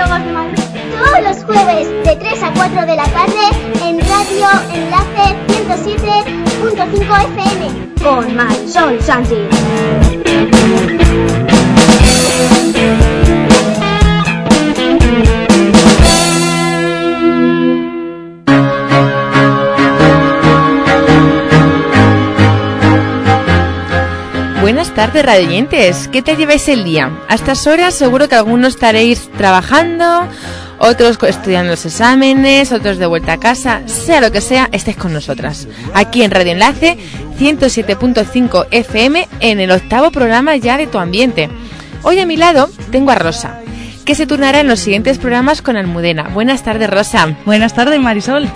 De Madrid. Todos los jueves de 3 a 4 de la tarde en Radio Enlace 107.5 FM con Marisol Sánchez. Buenas tardes, radioyentes. ¿Qué te lleváis el día? A estas horas seguro que algunos estaréis trabajando, otros estudiando los exámenes, otros de vuelta a casa. Sea lo que sea, estéis con nosotras. Aquí en Radio Enlace 107.5 FM en el octavo programa ya de tu ambiente. Hoy a mi lado tengo a Rosa, que se turnará en los siguientes programas con Almudena. Buenas tardes, Rosa. Buenas tardes, Marisol.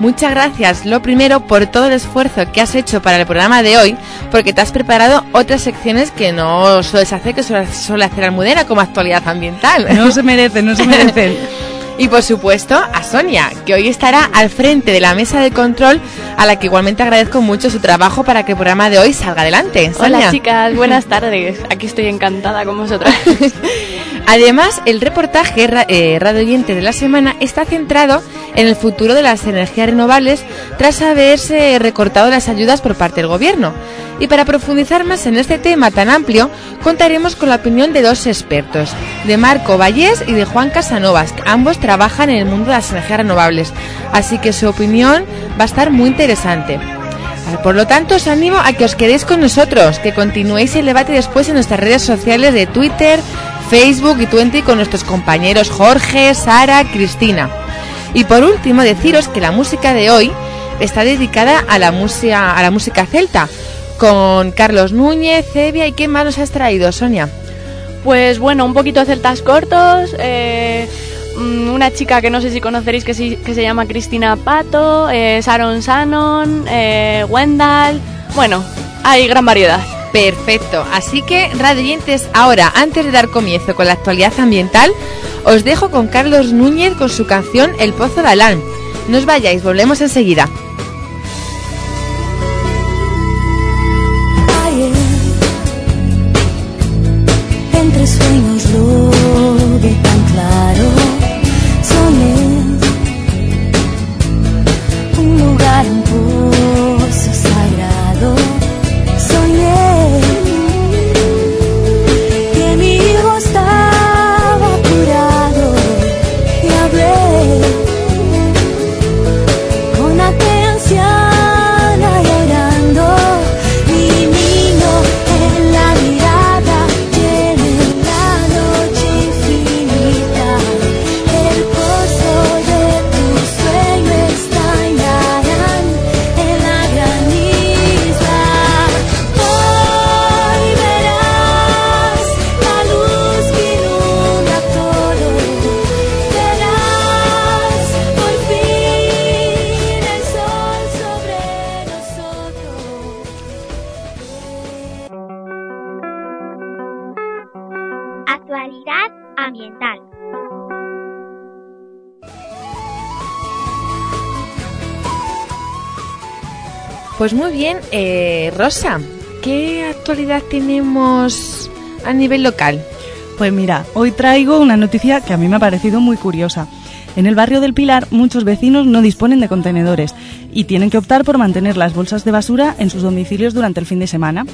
Muchas gracias, lo primero, por todo el esfuerzo que has hecho para el programa de hoy, porque te has preparado otras secciones que no sueles hacer, que suele, hacer Almudena como actualidad ambiental. No se merecen, no se merecen. Y por supuesto a Sonia, que hoy estará al frente de la mesa de control, a la que igualmente agradezco mucho su trabajo para que el programa de hoy salga adelante. Sonia. Hola chicas, buenas tardes. Aquí estoy encantada con vosotras. Además, el reportaje eh, Radio Oyente de la semana está centrado en el futuro de las energías renovables tras haberse recortado las ayudas por parte del Gobierno. Y para profundizar más en este tema tan amplio, contaremos con la opinión de dos expertos, de Marco Vallés y de Juan Casanovas, ambos trabajan en el mundo de las energías renovables. Así que su opinión va a estar muy interesante. Por lo tanto, os animo a que os quedéis con nosotros, que continuéis el debate después en nuestras redes sociales de Twitter, Facebook y Twenty con nuestros compañeros Jorge, Sara, Cristina. Y por último, deciros que la música de hoy está dedicada a la música, a la música celta, con Carlos Núñez, Cevia y ¿qué más nos has traído, Sonia? Pues bueno, un poquito de celtas cortos, eh, mm, una chica que no sé si conoceréis que, se, que se llama Cristina Pato, eh, Sharon Shannon, eh, Wendell, bueno, hay gran variedad. Perfecto, así que radioyentes, ahora antes de dar comienzo con la actualidad ambiental, os dejo con Carlos Núñez con su canción El Pozo de Alán. No os vayáis, volvemos enseguida. Pues muy bien, eh, Rosa, ¿qué actualidad tenemos a nivel local? Pues mira, hoy traigo una noticia que a mí me ha parecido muy curiosa. En el barrio del Pilar muchos vecinos no disponen de contenedores y tienen que optar por mantener las bolsas de basura en sus domicilios durante el fin de semana.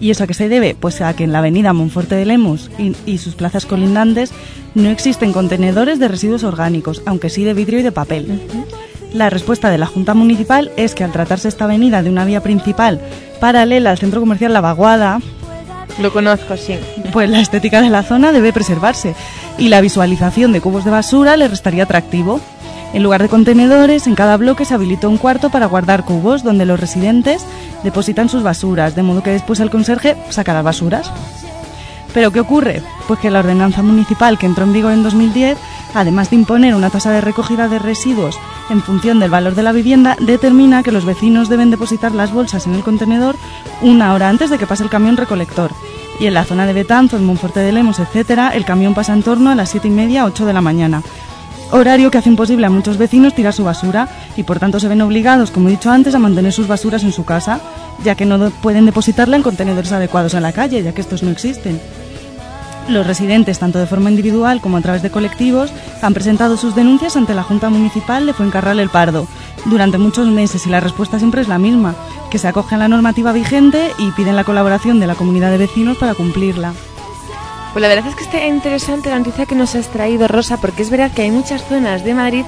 ¿Y eso a qué se debe? Pues a que en la avenida Monforte de Lemos y, y sus plazas colindantes no existen contenedores de residuos orgánicos, aunque sí de vidrio y de papel. La respuesta de la Junta Municipal es que al tratarse esta avenida de una vía principal paralela al centro comercial La Vaguada, Lo conozco, sí. pues la estética de la zona debe preservarse y la visualización de cubos de basura le restaría atractivo. En lugar de contenedores, en cada bloque se habilitó un cuarto para guardar cubos donde los residentes depositan sus basuras, de modo que después el conserje saca las basuras. ¿Pero qué ocurre? Pues que la ordenanza municipal que entró en vigor en 2010, además de imponer una tasa de recogida de residuos en función del valor de la vivienda, determina que los vecinos deben depositar las bolsas en el contenedor una hora antes de que pase el camión recolector. Y en la zona de Betanzos, Monforte de Lemos, etcétera, el camión pasa en torno a las 7 y media, 8 de la mañana. Horario que hace imposible a muchos vecinos tirar su basura y por tanto se ven obligados, como he dicho antes, a mantener sus basuras en su casa, ya que no pueden depositarla en contenedores adecuados en la calle, ya que estos no existen. Los residentes, tanto de forma individual como a través de colectivos, han presentado sus denuncias ante la Junta Municipal de Fuencarral El Pardo durante muchos meses y la respuesta siempre es la misma, que se acogen a la normativa vigente y piden la colaboración de la comunidad de vecinos para cumplirla. Pues la verdad es que está interesante la noticia que nos has traído, Rosa, porque es verdad que hay muchas zonas de Madrid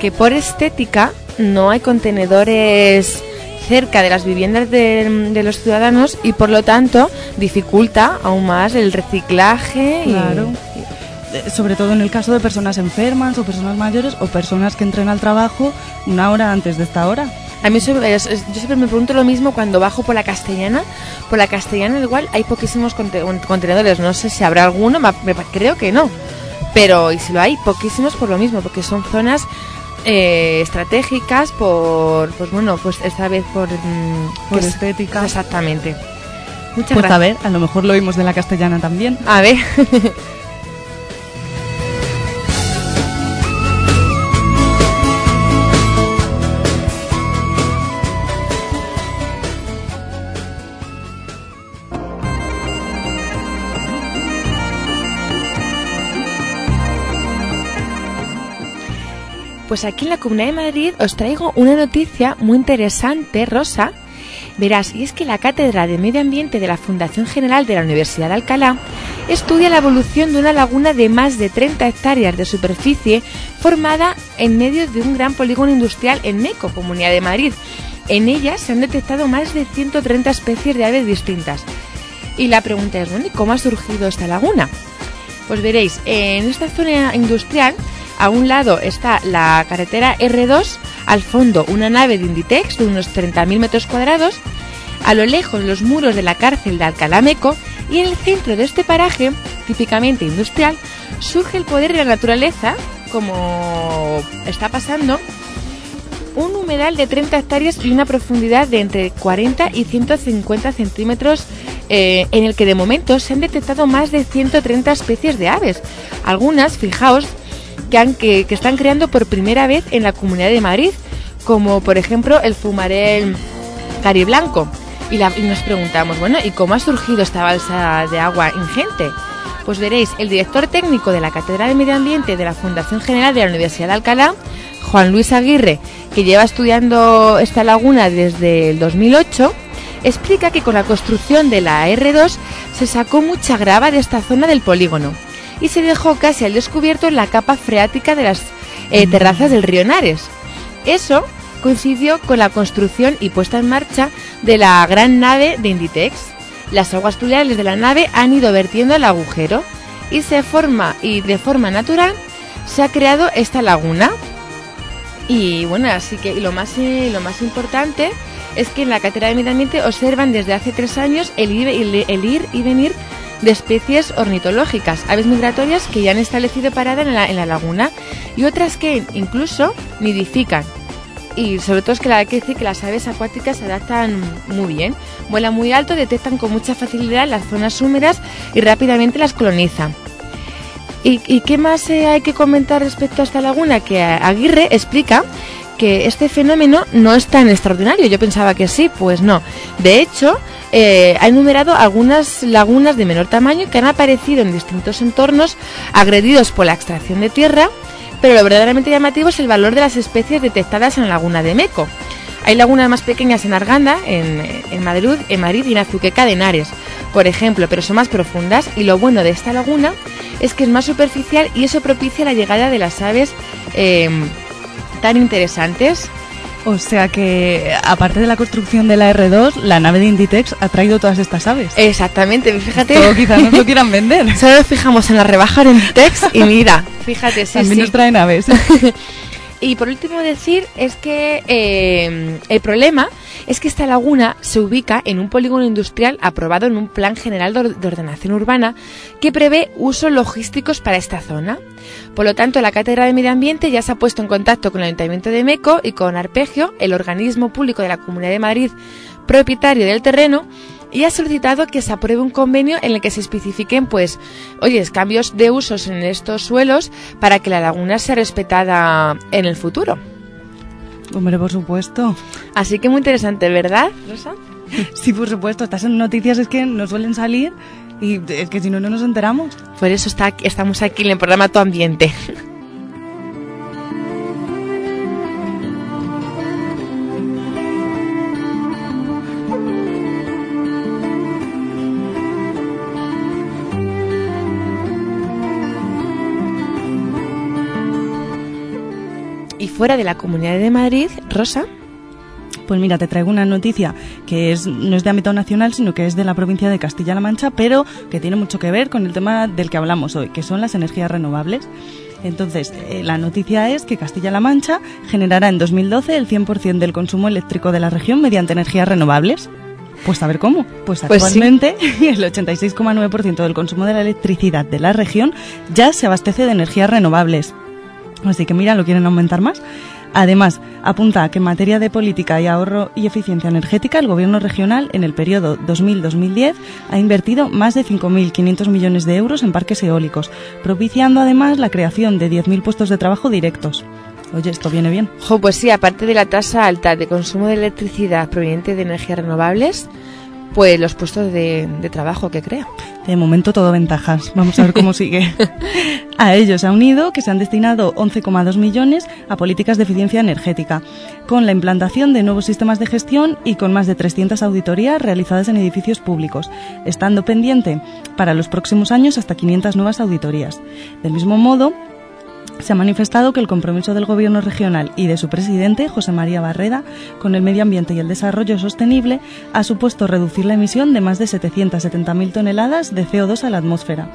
que por estética no hay contenedores cerca de las viviendas de, de los ciudadanos y por lo tanto dificulta aún más el reciclaje. y- Claro. Eh, Sobre todo en el caso de personas enfermas o personas mayores o personas que entren al trabajo una hora antes de esta hora. A mí yo siempre me pregunto lo mismo cuando bajo por la castellana. Por la castellana igual hay poquísimos conte- contenedores. No sé si habrá alguno, creo que no. Pero y si lo hay, poquísimos por lo mismo, porque son zonas eh, estratégicas por, pues bueno, pues esta vez por, mm, Por que es- estética. Exactamente. Muchas Pues a gracias. ver, a lo mejor lo oímos de la castellana también. A ver. Pues aquí en la Comunidad de Madrid os traigo una noticia muy interesante, Rosa. Verás, y es que la Cátedra de Medio Ambiente de la Fundación General de la Universidad de Alcalá estudia la evolución de una laguna de más de 30 hectáreas de superficie formada en medio de un gran polígono industrial en Meco, Comunidad de Madrid. En ella se han detectado más de 130 especies de aves distintas. Y la pregunta es, bueno, ¿y cómo ha surgido esta laguna? Pues veréis, en esta zona industrial, a un lado está la carretera R2, al fondo una nave de Inditex de unos 30.000 metros cuadrados, a lo lejos los muros de la cárcel de Alcalá Meco y en el centro de este paraje, típicamente industrial, surge el poder de la naturaleza, como está pasando, un humedal de 30 hectáreas y una profundidad de entre 40 y 150 centímetros eh, en el que de momento se han detectado más de 130 especies de aves. Algunas, fijaos, que, están creando por primera vez en la Comunidad de Madrid, como por ejemplo el fumarel cariblanco. Y, la- y nos preguntamos, bueno, ¿y cómo ha surgido esta balsa de agua ingente? Pues veréis, el director técnico de la Cátedra de Medio Ambiente de la Fundación General de la Universidad de Alcalá, Juan Luis Aguirre, que lleva estudiando esta laguna desde el 2008, explica que con la construcción de la R2 se sacó mucha grava de esta zona del polígono y se dejó casi al descubierto la capa freática de las eh, terrazas del río Henares. Eso coincidió con la construcción y puesta en marcha de la gran nave de Inditex. Las aguas pluviales de la nave han ido vertiendo el agujero y se forma y de forma natural se ha creado esta laguna. Y bueno, así que lo más eh, lo más importante es que en la Cátedra de Medio Ambiente observan desde hace tres años el ir y venir de especies ornitológicas, aves migratorias que ya han establecido parada en la, en la laguna y otras que incluso nidifican. Y sobre todo es que hay que decir que las aves acuáticas se adaptan muy bien, vuelan muy alto, detectan con mucha facilidad las zonas húmedas y rápidamente las colonizan. ¿Y, y qué más eh, hay que comentar respecto a esta laguna? Que Aguirre explica que este fenómeno no es tan extraordinario. Yo pensaba que sí, pues no. De hecho, eh, ha enumerado algunas lagunas de menor tamaño que han aparecido en distintos entornos agredidos por la extracción de tierra, pero lo verdaderamente llamativo es el valor de las especies detectadas en la laguna de Meco. Hay lagunas más pequeñas en Arganda, en, Madrid, en Madrid y en Azuqueca de Henares, por ejemplo, pero son más profundas y lo bueno de esta laguna es que es más superficial y eso propicia la llegada de las aves eh, tan interesantes. O sea que, aparte de la construcción de la R2, la nave de Inditex ha traído todas estas aves. Exactamente, fíjate. Todo quizás nos lo quieran vender. Solo nos fijamos en la rebaja en Inditex y mira, fíjate, sí, También sí. nos traen aves. Y por último decir es que eh, el problema es que esta laguna se ubica en un polígono industrial aprobado en un plan general de or- de ordenación urbana que prevé usos logísticos para esta zona. Por lo tanto, la Cátedra de Medio Ambiente ya se ha puesto en contacto con el Ayuntamiento de Meco y con Arpegio, el organismo público de la Comunidad de Madrid propietario del terreno, y ha solicitado que se apruebe un convenio en el que se especifiquen, pues, oye, cambios de usos en estos suelos para que la laguna sea respetada en el futuro. Hombre, por supuesto. Así que muy interesante, ¿verdad, Rosa? Sí, por supuesto. Estas noticias es que nos suelen salir Y es que si no, no nos enteramos. Por eso está, estamos aquí en el programa Tu Ambiente. Fuera de la Comunidad de Madrid, Rosa, Pues mira, te traigo una noticia que es, no es de ámbito nacional, sino que es de la provincia de Castilla-La Mancha, pero que tiene mucho que ver con el tema del que hablamos hoy, que son las energías renovables. Entonces, eh, la noticia es que Castilla-La Mancha generará en 2012 el 100% del consumo eléctrico de la región mediante energías renovables. Pues a ver cómo. Pues Pues sí. actualmente el 86,9% del consumo de la electricidad de la región ya se abastece de energías renovables. Así que mira, lo quieren aumentar más. Además, apunta que en materia de política y ahorro y eficiencia energética, el Gobierno regional en el periodo 2000-2010 ha invertido más de 5.500 millones de euros en parques eólicos, propiciando además la creación de 10.000 puestos de trabajo directos. Oye, esto viene bien. Jo, pues sí, aparte de la tasa alta de consumo de electricidad proveniente de energías renovables, pues los puestos de, de trabajo que crea. De momento todo ventajas. Vamos a ver cómo sigue. A ellos se ha unido que se han destinado 11,2 millones a políticas de eficiencia energética, con la implantación de nuevos sistemas de gestión y con más de 300 auditorías realizadas en edificios públicos, estando pendiente para los próximos años hasta 500 nuevas auditorías. Del mismo modo, se ha manifestado que el compromiso del Gobierno regional y de su presidente, José María Barreda, con el medio ambiente y el desarrollo sostenible ha supuesto reducir la emisión de más de 770.000 toneladas de CO2 a la atmósfera.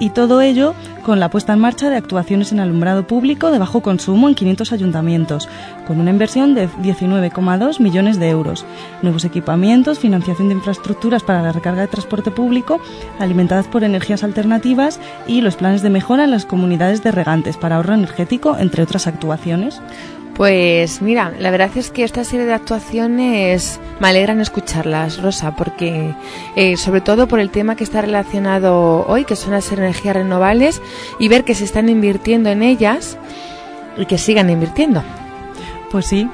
Y todo ello con la puesta en marcha de actuaciones en alumbrado público de bajo consumo en 500 ayuntamientos, con una inversión de 19,2 millones de euros. Nuevos equipamientos, financiación de infraestructuras para la recarga de transporte público, alimentadas por energías alternativas y los planes de mejora en las comunidades de regantes para ahorro energético, entre otras actuaciones. Pues mira, la verdad es que esta serie de actuaciones me alegran escucharlas, Rosa, porque eh, sobre todo por el tema que está relacionado hoy, que son las energías renovables, y ver que se están invirtiendo en ellas y que sigan invirtiendo. Pues sí.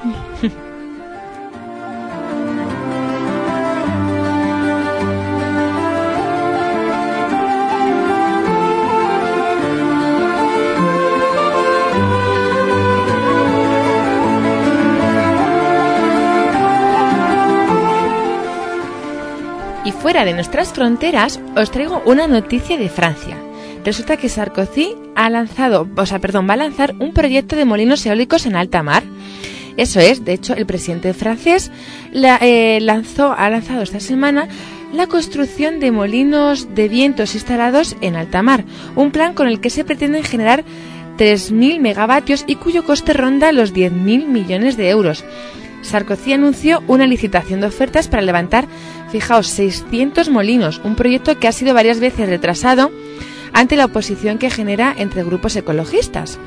Fuera de nuestras fronteras, os traigo una noticia de Francia. Resulta que Sarkozy ha lanzado, o sea, perdón, va a lanzar un proyecto de molinos eólicos en alta mar. Eso es, de hecho, el presidente francés la- eh, lanzó, ha lanzado esta semana la construcción de molinos de vientos instalados en alta mar, un plan con el que se pretenden generar 3.000 megavatios y cuyo coste ronda los 10.000 millones de euros. Sarkozy anunció una licitación de ofertas para levantar, fijaos, 600 molinos, un proyecto que ha sido varias veces retrasado ante la oposición que genera entre grupos ecologistas.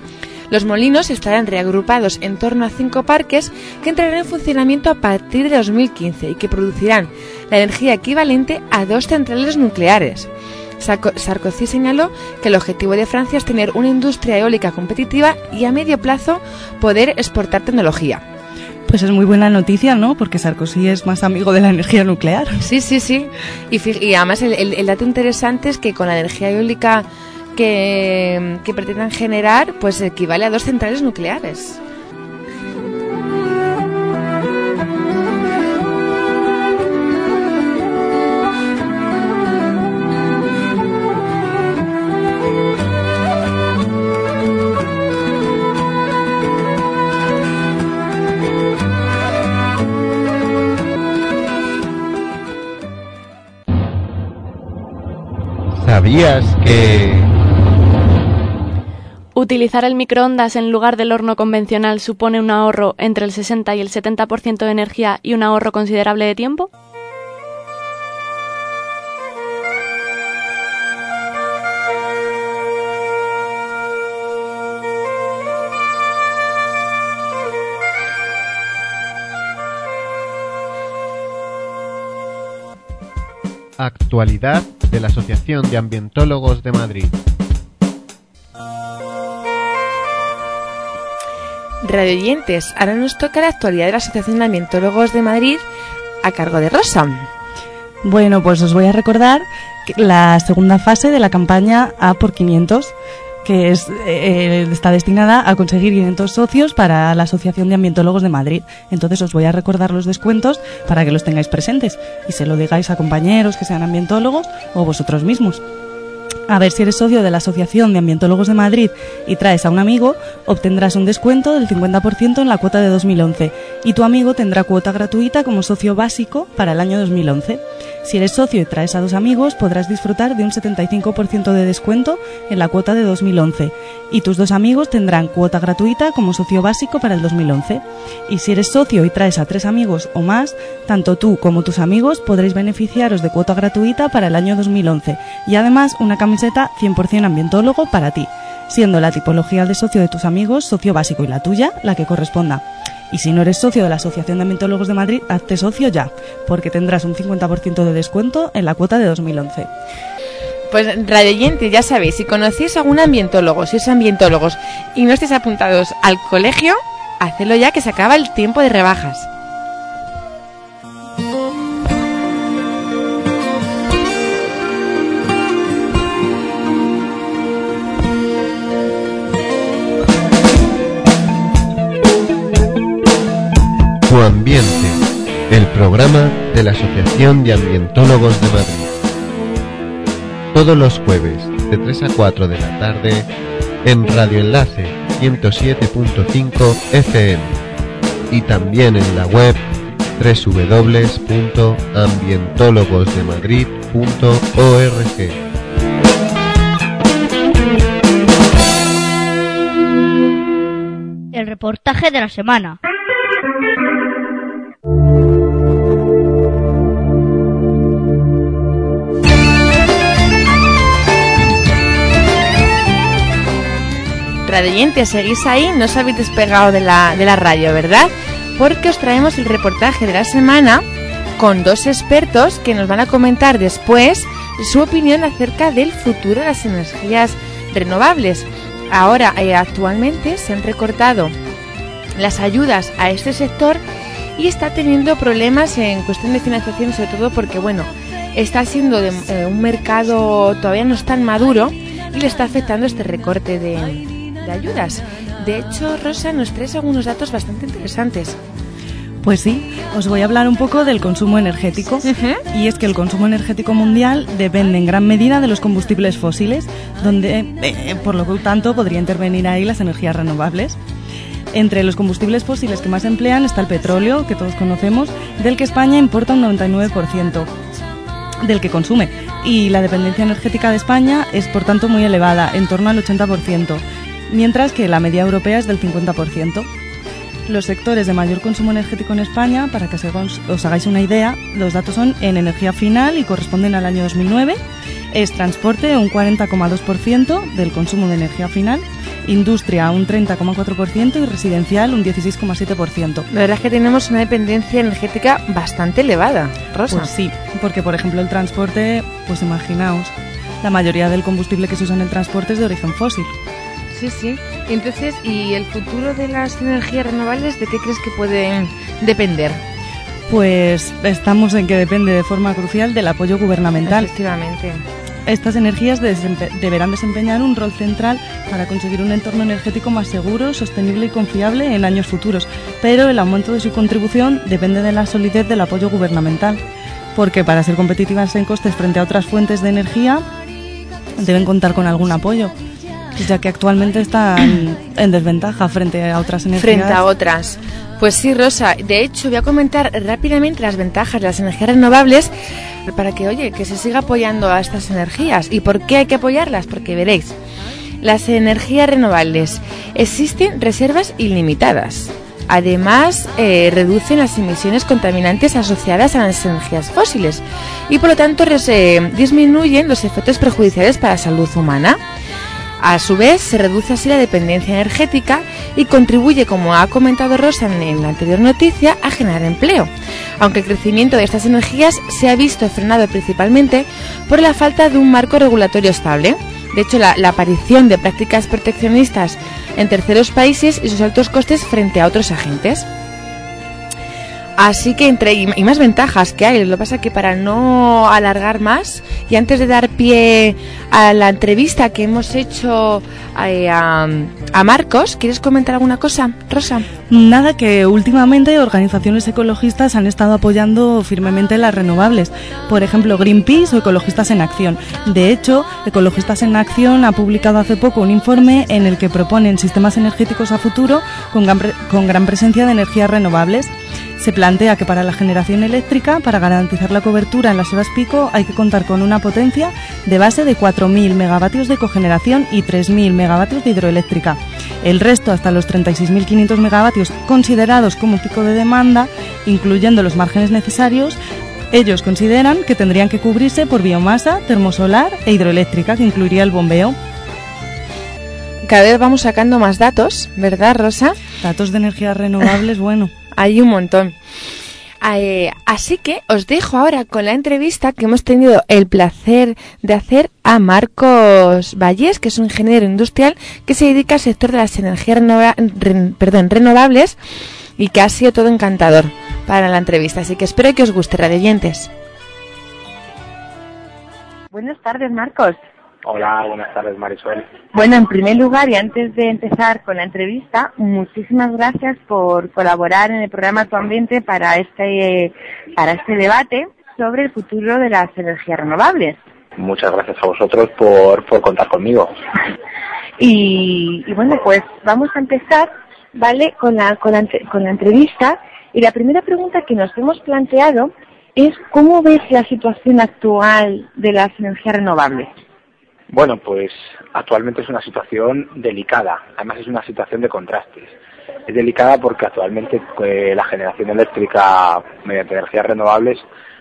Los molinos estarán reagrupados en torno a cinco parques que entrarán en funcionamiento a partir de 2015 y que producirán la energía equivalente a dos centrales nucleares. Sarko- Sarkozy señaló que el objetivo de Francia es tener una industria eólica competitiva y a medio plazo poder exportar tecnología. Pues es muy buena noticia, ¿no? Porque Sarkozy es más amigo de la energía nuclear. Sí, sí, sí. Y, además el, el- el dato interesante es que con la energía eólica que, que pretendan generar, pues equivale a dos centrales nucleares. ¿Sabías que... Utilizar el microondas en lugar del horno convencional supone un ahorro entre el 60 y el 70% de energía y un ahorro considerable de tiempo? Actualidad de la Asociación de Ambientólogos de Madrid. Radio oyentes, ahora nos toca la actualidad de la Asociación de Ambientólogos de Madrid a cargo de Rosa. Bueno, pues os voy a recordar que la segunda fase de la campaña A por 500, que es, eh, está destinada a conseguir 500 socios para la Asociación de Ambientólogos de Madrid. Entonces os voy a recordar los descuentos para que los tengáis presentes y se lo digáis a compañeros que sean ambientólogos o vosotros mismos. A ver, si eres socio de la Asociación de Ambientólogos de Madrid y traes a un amigo, obtendrás un descuento del 50% en la cuota de 2011 y tu amigo tendrá cuota gratuita como socio básico para el año 2011. Si eres socio y traes a dos amigos, podrás disfrutar de un 75% de descuento en la cuota de 2011 y tus dos amigos tendrán cuota gratuita como socio básico para el 2011. Y si eres socio y traes a tres amigos o más, tanto tú como tus amigos podréis beneficiaros de cuota gratuita para el año 2011 y además una camiseta 100% ambientólogo para ti, siendo la tipología de socio de tus amigos socio básico y la tuya la que corresponda. Y si no eres socio de la Asociación de Ambientólogos de Madrid, hazte socio ya, porque tendrás un 50% de descuento en la cuota de 2011. Pues radioyente, ya sabéis, si conocéis a algún ambientólogo, si sois ambientólogos y no estáis apuntados al colegio, hacedlo ya que se acaba el tiempo de rebajas. Ambiente, el programa de la Asociación de Ambientólogos de Madrid. Todos los jueves, de 3 a 4 de la tarde, en Radio Enlace 107.5 FM y también en la web www.ambientólogosdemadrid.org. El reportaje de la semana. Radioyente, seguís ahí, no os habéis despegado de la, de la radio, ¿verdad? Porque os traemos el reportaje de la semana con dos expertos que nos van a comentar después su opinión acerca del futuro de las energías renovables. Ahora, eh, actualmente se han recortado las ayudas a este sector y está teniendo problemas en cuestión de financiación, sobre todo porque, bueno, está siendo eh, un mercado todavía no es tan maduro y le está afectando este recorte de, de ayudas. De hecho, Rosa nos trae algunos datos bastante interesantes. Pues sí, os voy a hablar un poco del consumo energético. Y es que el consumo energético mundial depende en gran medida de los combustibles fósiles, donde, eh, por lo tanto, podría intervenir ahí las energías renovables. Entre los combustibles fósiles que más emplean está el petróleo, que todos conocemos, del que España importa un 99% del que consume. Y la dependencia energética de España es, por tanto, muy elevada, en torno al 80%, mientras que la media europea es del 50%. Los sectores de mayor consumo energético en España, para que os hagáis una idea, los datos son en energía final y corresponden al año 2009. Es transporte un 40,2% del consumo de energía final, industria un 30,4% y residencial un 16,7%. La verdad es que tenemos una dependencia energética bastante elevada, Rosa. Pues sí, porque por ejemplo el transporte, pues imaginaos, la mayoría del combustible que se usa en el transporte es de origen fósil. Sí, sí. Entonces, ¿y el futuro de las energías renovables de qué crees que pueden depender? Pues estamos en que depende de forma crucial del apoyo gubernamental. Efectivamente. Estas energías desempe- deberán desempeñar un rol central para conseguir un entorno energético más seguro, sostenible y confiable en años futuros, pero el aumento de su contribución depende de la solidez del apoyo gubernamental, porque para ser competitivas en costes frente a otras fuentes de energía deben contar con algún apoyo, ya que actualmente están en desventaja frente a otras energías. Frente a otras. Pues sí, Rosa. De hecho, voy a comentar rápidamente las ventajas de las energías renovables para que, oye, que se siga apoyando a estas energías. ¿Y por qué hay que apoyarlas? Porque veréis, las energías renovables existen reservas ilimitadas. Además, eh, reducen las emisiones contaminantes asociadas a las energías fósiles y, por lo tanto, res- eh, disminuyen los efectos perjudiciales para la salud humana. A su vez, se reduce así la dependencia energética y contribuye, como ha comentado Rosa en, la anterior noticia, a generar empleo. Aunque el crecimiento de estas energías se ha visto frenado principalmente por la falta de un marco regulatorio estable. De hecho, la, la aparición de prácticas proteccionistas en terceros países y sus altos costes frente a otros agentes. Así que entre y más ventajas que hay, lo que pasa es que para no alargar más y antes de dar pie a la entrevista que hemos hecho eh, a, a Marcos, ¿quieres comentar alguna cosa, Rosa? Nada, que últimamente organizaciones ecologistas han estado apoyando firmemente las renovables. Por ejemplo, Greenpeace o Ecologistas en Acción. De hecho, Ecologistas en Acción ha publicado hace poco un informe en el que proponen sistemas energéticos a futuro con con gran presencia de energías renovables. Se plantea que para la generación eléctrica, para garantizar la cobertura en las horas pico, hay que contar con una potencia de base de 4.000 megavatios de cogeneración y 3.000 megavatios de hidroeléctrica. El resto, hasta los 36.500 megavatios considerados como pico de demanda, incluyendo los márgenes necesarios, ellos consideran que tendrían que cubrirse por biomasa, termosolar e hidroeléctrica, que incluiría el bombeo. Cada vez vamos sacando más datos, ¿verdad, Rosa? Datos de energías renovables, bueno. Hay un montón. Eh, así que os dejo ahora con la entrevista que hemos tenido el placer de hacer a Marcos Vallés, que es un ingeniero industrial que se dedica al sector de las energías renovables y que ha sido todo encantador para la entrevista. Así que espero que os guste, radioyentes. Buenas tardes, Marcos. Hola, buenas tardes Marisol. Bueno, en primer lugar y antes de empezar con la entrevista, muchísimas gracias por colaborar en el programa Tu Ambiente para este, para este debate sobre el futuro de las energías renovables. Muchas gracias a vosotros por, por contar conmigo. Y, y bueno, pues vamos a empezar, ¿vale? Con la, con, la, con la entrevista. Y la primera pregunta que nos hemos planteado es ¿cómo ves la situación actual de las energías renovables? Bueno, pues actualmente es una situación delicada, además es una situación de contrastes. Es delicada porque actualmente eh, la generación eléctrica mediante energías renovables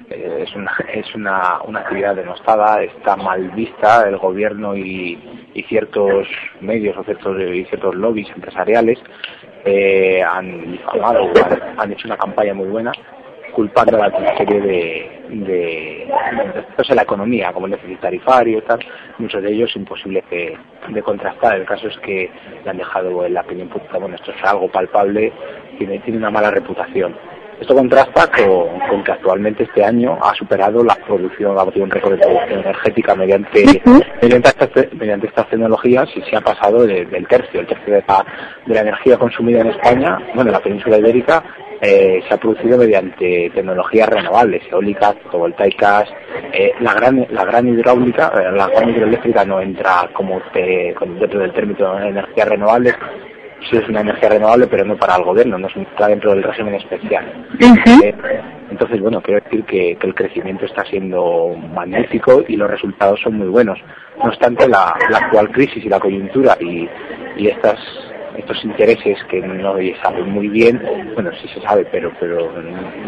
eh, es, una, es una, actividad denostada, está mal vista, el gobierno y, y ciertos medios o ciertos, y ciertos lobbies empresariales eh, han han, han hecho una campaña muy buena culpando a una serie de, de, de la economía, como el déficit tarifario y tal, muchos de ellos imposibles de, de contrastar. El caso es que le han dejado en la opinión pública, bueno, esto es algo palpable, tiene, tiene una mala reputación. Esto contrasta con, con que actualmente este año ha superado la producción, ha batido un récord de producción energética mediante, mediante, estas, mediante estas tecnologías y se ha pasado de- del tercio, el tercio de la, de la energía consumida en España, bueno, en la península ibérica, eh, se ha producido mediante tecnologías renovables, eólicas, fotovoltaicas, eh, la gran la gran hidráulica, eh, la gran hidroeléctrica no entra como te- con- dentro del término de energías renovables, sí es una energía renovable, pero no para el gobierno, no está dentro del régimen especial. Eh, entonces, bueno, quiero decir que, que el crecimiento está siendo magnífico y los resultados son muy buenos. No obstante, la, la actual crisis y la coyuntura y, y estas estos intereses que no se saben muy bien, bueno, sí se sabe, pero pero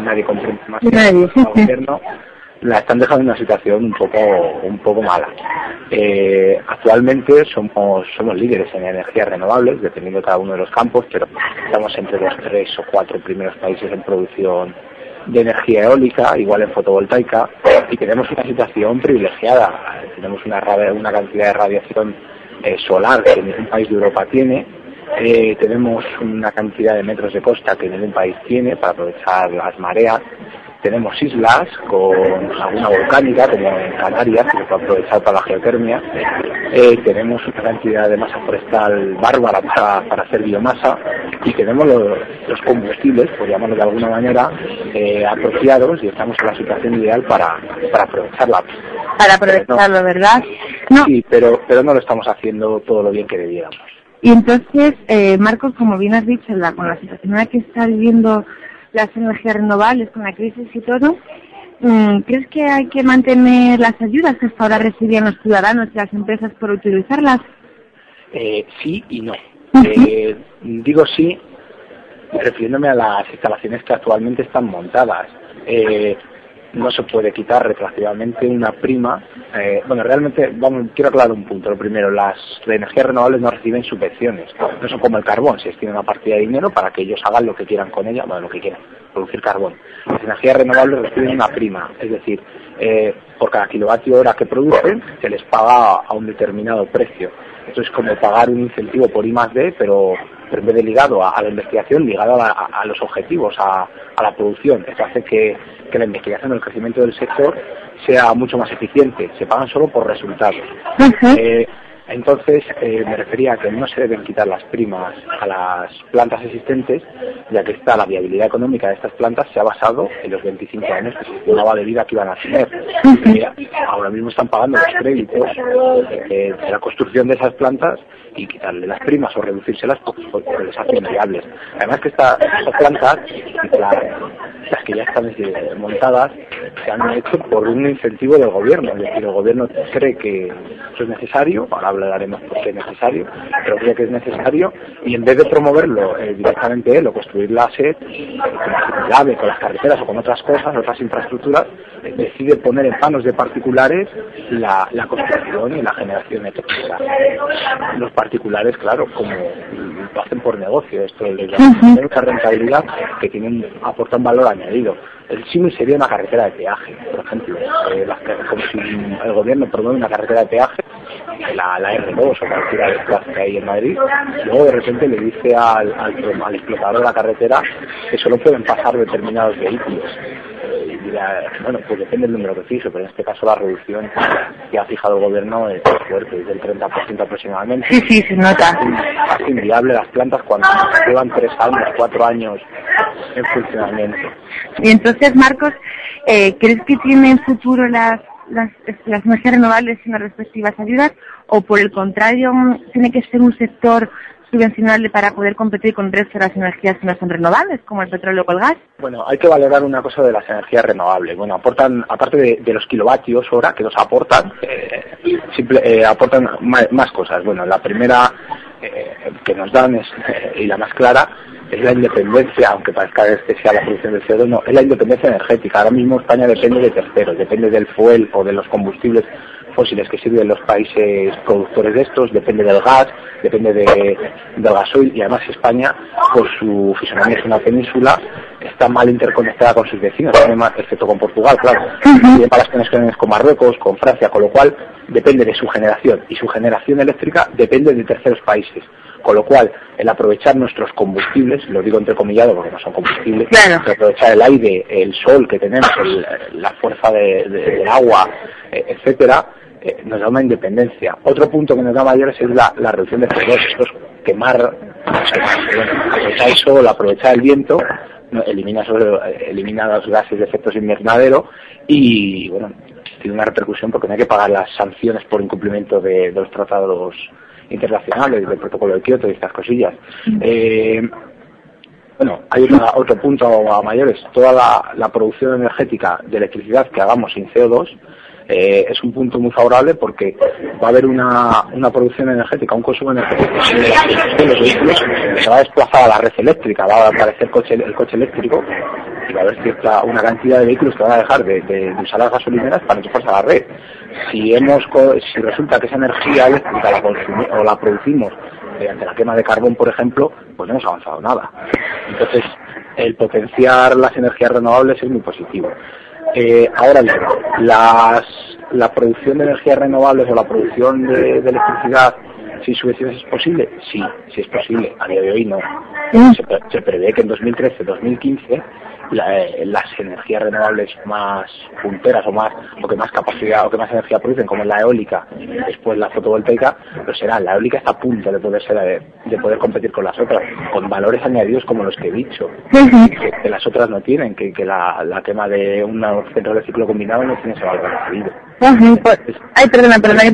nadie comprende más que el gobierno, la están dejando en una situación un poco un poco mala. Eh, actualmente somos somos líderes en energías renovables, dependiendo de cada uno de los campos, pero estamos entre los tres o cuatro primeros países en producción de energía eólica, igual en fotovoltaica, y tenemos una situación privilegiada. Tenemos una, una cantidad de radiación eh, solar que ningún país de Europa tiene, eh, tenemos una cantidad de metros de costa que ningún país tiene para aprovechar las mareas. Tenemos islas con laguna volcánica, como en Canarias, que se puede aprovechar para la geotermia. Eh, tenemos una cantidad de masa forestal bárbara para, para hacer biomasa. Y tenemos lo- los combustibles, por llamarlo de alguna manera, eh, apropiados y estamos en la situación ideal para, para aprovecharla. Para aprovecharlo, ¿verdad? No, Sí, pero, pero no lo estamos haciendo todo lo bien que debiéramos. Y entonces, eh, Marcos, como bien has dicho, la, con la situación en la que está viviendo las energías renovables, con la crisis y todo, mm, ¿crees que hay que mantener las ayudas que hasta ahora recibían los ciudadanos y las empresas por utilizarlas? Eh, sí y no. Eh, digo sí, refiriéndome a las instalaciones que actualmente están montadas. Eh, no se puede quitar retroactivamente una prima. Eh, bueno, realmente, vamos, quiero aclarar un punto. Lo primero, las energías renovables no reciben subvenciones. No son como el carbón, se destina una partida de dinero para que ellos hagan lo que quieran con ella, bueno, lo que quieran, producir carbón. Las energías renovables reciben una prima, es decir, eh, por cada kilovatio hora que producen se les paga a un determinado precio. Esto es como pagar un incentivo por I más D, pero, en vez de ligado a, la investigación, ligado a, a- a los objetivos, a, a la producción. Esto hace que, que la investigación, el crecimiento del sector sea mucho más eficiente. Se pagan solo por resultados. Eh, entonces, eh, me refería a que no se deben quitar las primas a las plantas existentes, ya que está la viabilidad económica de estas plantas se ha basado en los 25 años que se estimaba de vida que iban a tener. Eh, ahora mismo están pagando los créditos eh, de la construcción de esas plantas y quitarle las primas o reducírselas porque, porque les hacen viables. Además que esta- estas plantas, la- las que ya están eh, montadas, se han hecho por un incentivo del gobierno. Es decir, el gobierno cree que eso es necesario, ahora hablaremos por qué es necesario, pero cree que es necesario y en vez de promoverlo eh, directamente él o construir la SED, se AVE, con las carreteras o con otras cosas, otras infraestructuras, decide poner en manos de particulares la, la construcción y la generación eléctrica. Los particulares, claro, como lo hacen por negocio, esto les da mucha rentabilidad que tienen, aportan valor añadido. El símil sería una carretera de peaje, por ejemplo. Eh, como si el gobierno promueve una carretera de peaje, la, la R2 o cualquiera de estas que hay en Madrid, luego de repente le dice al, al, al explotador de la carretera que solo pueden pasar determinados vehículos. Y bueno, pues depende del número que fije, pero en este caso la reducción que ha fijado el gobierno es fuerte, es del 30% aproximadamente. Sí, sí, se nota. Hace inviable las plantas cuando llevan tres años, cuatro años en funcionamiento. Y entonces, Marcos, eh, ¿crees que tienen futuro las, las, las energías renovables sin las respectivas ayudas? ¿O por el contrario, tiene que ser un sector subvencionable para poder competir con el de las energías que no son renovables, como el petróleo o el gas? Bueno, hay que valorar una cosa de las energías renovables. Bueno, aportan, aparte de, de los kilovatios hora que nos aportan, eh, simple- eh, aportan ma- más, cosas. Bueno, la primera eh, que nos dan es, eh, y la más clara es la independencia, aunque parezca que sea la producción del CO2, no, es la independencia energética. Ahora mismo España depende de terceros, depende del fuel o de los combustibles fósiles que sirven los países productores de estos, depende del gas, depende de, del gasoil y además España, por su fisonomía es una península, está mal interconectada con sus vecinos, excepto con Portugal, claro, tiene malas conexiones con Marruecos, con Francia, con lo cual depende de su generación y su generación eléctrica depende de terceros países. Con lo cual, el aprovechar nuestros combustibles, lo digo entrecomillado porque no son combustibles, Claro. aprovechar el aire, el sol que tenemos, el- la fuerza de- de- del agua, eh, etcétera, eh, nos da una independencia. Otro punto que nos da mayores es la, la reducción de CO2, esto es quemar, bueno, aprovechar el sol, aprovechar el viento, elimina, sobre, elimina los gases de efectos invernadero y, bueno, tiene una repercusión porque no hay que pagar las sanciones por incumplimiento de, de los tratados internacionales, del protocolo de Kioto y estas cosillas. Eh, bueno, hay otra- otro punto a mayores. Toda la, la producción energética de electricidad que hagamos sin CO2 eh, es un punto muy favorable porque va a haber una, una producción energética, un consumo energético de los vehículos se va a desplazar a la red eléctrica, va a aparecer coche, el coche eléctrico y va a haber cierta, una cantidad de vehículos que van a dejar de, de- usar las gasolineras para enchufarse a la red. Si hemos si resulta que esa energía eléctrica la consumi- o la producimos mediante la quema de carbón, por ejemplo, pues no hemos avanzado nada. Entonces, el potenciar las energías renovables es muy positivo. Eh, ahora bien, las, la producción de energías renovables o la producción de, de electricidad sin subvenciones es posible? Sí, sí es posible. A día de hoy no. Se, pre- se prevé que en 2013-2015 la- eh, las energías renovables más punteras o más o que más capacidad o que más energía producen, como la eólica, después la fotovoltaica, lo será. La eólica está a punto de poder ser de, de poder competir con las otras, con valores añadidos como los que he dicho, que, que las otras no tienen, que, que la, la quema de una central de ciclo combinado no tiene ese valor añadido. Pues- Ay, perdona, perdona que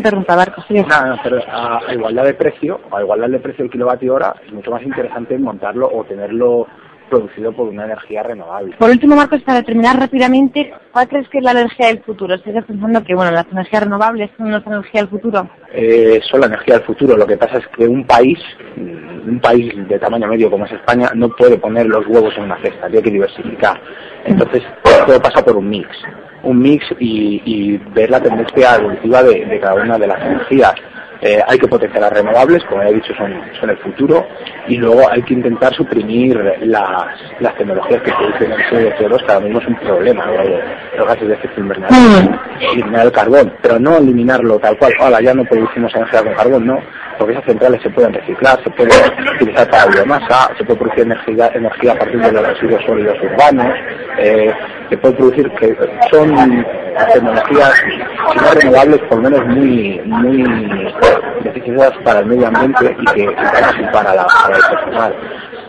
sigue. Nada, no, pero a, a igualdad de precio, a igualdad de precio del kilovatio hora, es mucho más interesante montarlo o tenerlo producido por una energía renovable. Por último, Marcos, para terminar rápidamente, ¿cuál crees que es la energía del futuro? ¿Sigues pensando que bueno, las energías renovables son nuestra energía del futuro? Eh, son la energía del futuro. Lo que pasa es que un país, un país de tamaño medio como es España, no puede poner los huevos en una cesta, tiene que diversificar. Entonces, todo pasa por un mix. Un mix y, y ver la tendencia evolutiva de, de cada una de las energías. Eh, hay que potenciar las renovables, como he dicho, son, son el futuro, y luego hay que intentar suprimir las, las tecnologías que producen el CO2, que ahora mismo es un problema, ¿no? los gases de efecto invernadero, eliminar el carbón, pero no eliminarlo tal cual, ahora ya no producimos energía con carbón, no, porque esas centrales se pueden reciclar, se puede utilizar para biomasa, se puede producir energía, energía a partir de los residuos sólidos urbanos, eh, se puede producir, que son tecnologías, no renovables, por lo menos muy, muy beneficiosas para el medio ambiente y que para, para el personal.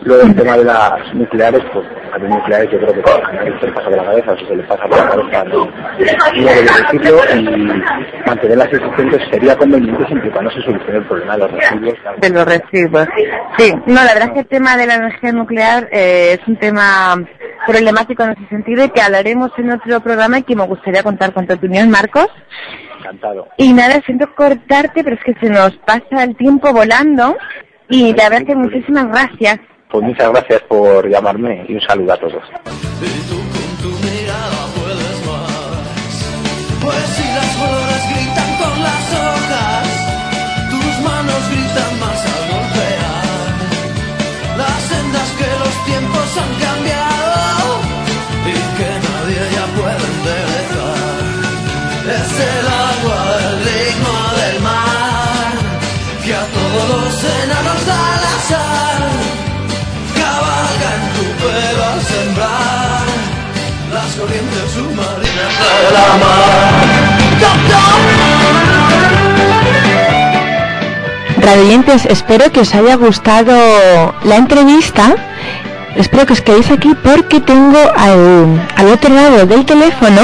Luego el tema de las nucleares, pues a los nucleares yo creo que se le pasa por la cabeza, o si se le pasa por la cabeza no, decirlo y mantenerlas existentes sería conveniente siempre cuando se solucione el problema de los residuos. De los residuos. Sí, no, la verdad es que el tema de la energía nuclear eh, es un tema problemático en ese sentido y que hablaremos en otro programa y que me gustaría contar con tu opinión, Marcos. Encantado. Y nada, siento cortarte, pero es que se nos pasa el tiempo volando y la verdad que muchísimas gracias. Pues muchas gracias por llamarme y un saludo a todos. De espero que os haya gustado la entrevista. Espero que os quedéis aquí porque tengo al, al otro lado del teléfono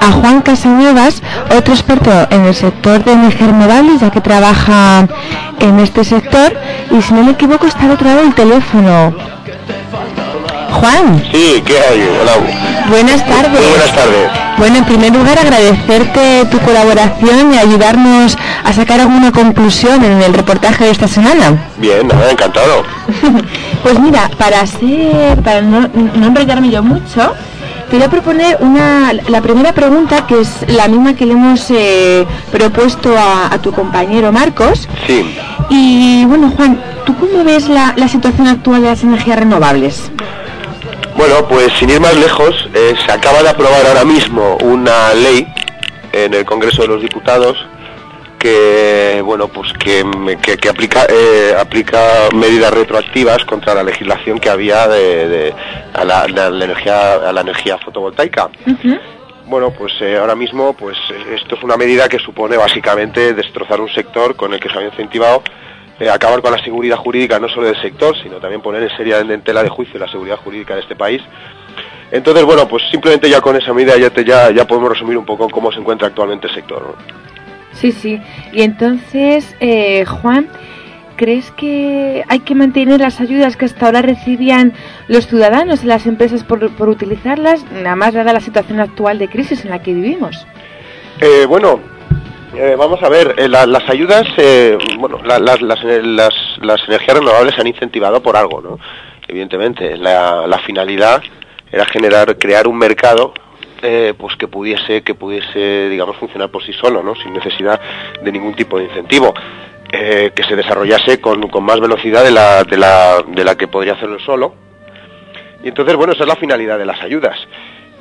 a Juan Casanuevas, otro experto en el sector de energías renovables, ya que trabaja en este sector. Y si no me equivoco, está al otro lado del teléfono. Juan, Sí, ¿qué hay? Hola. buenas tardes. Muy buenas tardes. Bueno, en primer lugar agradecerte tu colaboración y ayudarnos a sacar alguna conclusión en el reportaje de esta semana. Bien, nada, encantado. Pues mira, para ser, para no, no enrollarme yo mucho, te voy a proponer una, la primera pregunta que es la misma que le hemos eh, propuesto a, a tu compañero Marcos. Sí. Y bueno, Juan, ¿tú cómo ves la, la situación actual de las energías renovables? Bueno, pues sin ir más lejos, eh, se acaba de aprobar ahora mismo una ley en el Congreso de los Diputados que bueno pues que, que- que aplica eh, aplica medidas retroactivas contra la legislación que había de, de- a, la, energía a la energía fotovoltaica. Bueno, pues eh, ahora mismo, pues esto es una medida que supone básicamente destrozar un sector con el que se había incentivado eh, acabar con la seguridad jurídica no solo del sector, sino también poner en seriamente en tela de juicio la seguridad jurídica de este país. Entonces, bueno, pues simplemente ya con esa medida ya, te- ya, ya podemos resumir un poco cómo se encuentra actualmente el sector. ¿no? Sí, sí. Y entonces, eh, Juan, ¿crees que hay que mantener las ayudas que hasta ahora recibían los ciudadanos y las empresas por, por utilizarlas, nada más dada la situación actual de crisis en la que vivimos? Eh, bueno, eh, vamos a ver, eh, la- las ayudas, eh, bueno, la- eh, las- las energías renovables se han incentivado por algo, ¿no? Evidentemente, la, la finalidad era generar, crear un mercado eh, pues que pudiese, que pudiese, digamos, funcionar por sí solo, ¿no? Sin necesidad de ningún tipo de incentivo. Eh, que se desarrollase con, con más velocidad de la, de, la, de la que podría hacerlo solo. Y entonces, bueno, esa es la finalidad de las ayudas.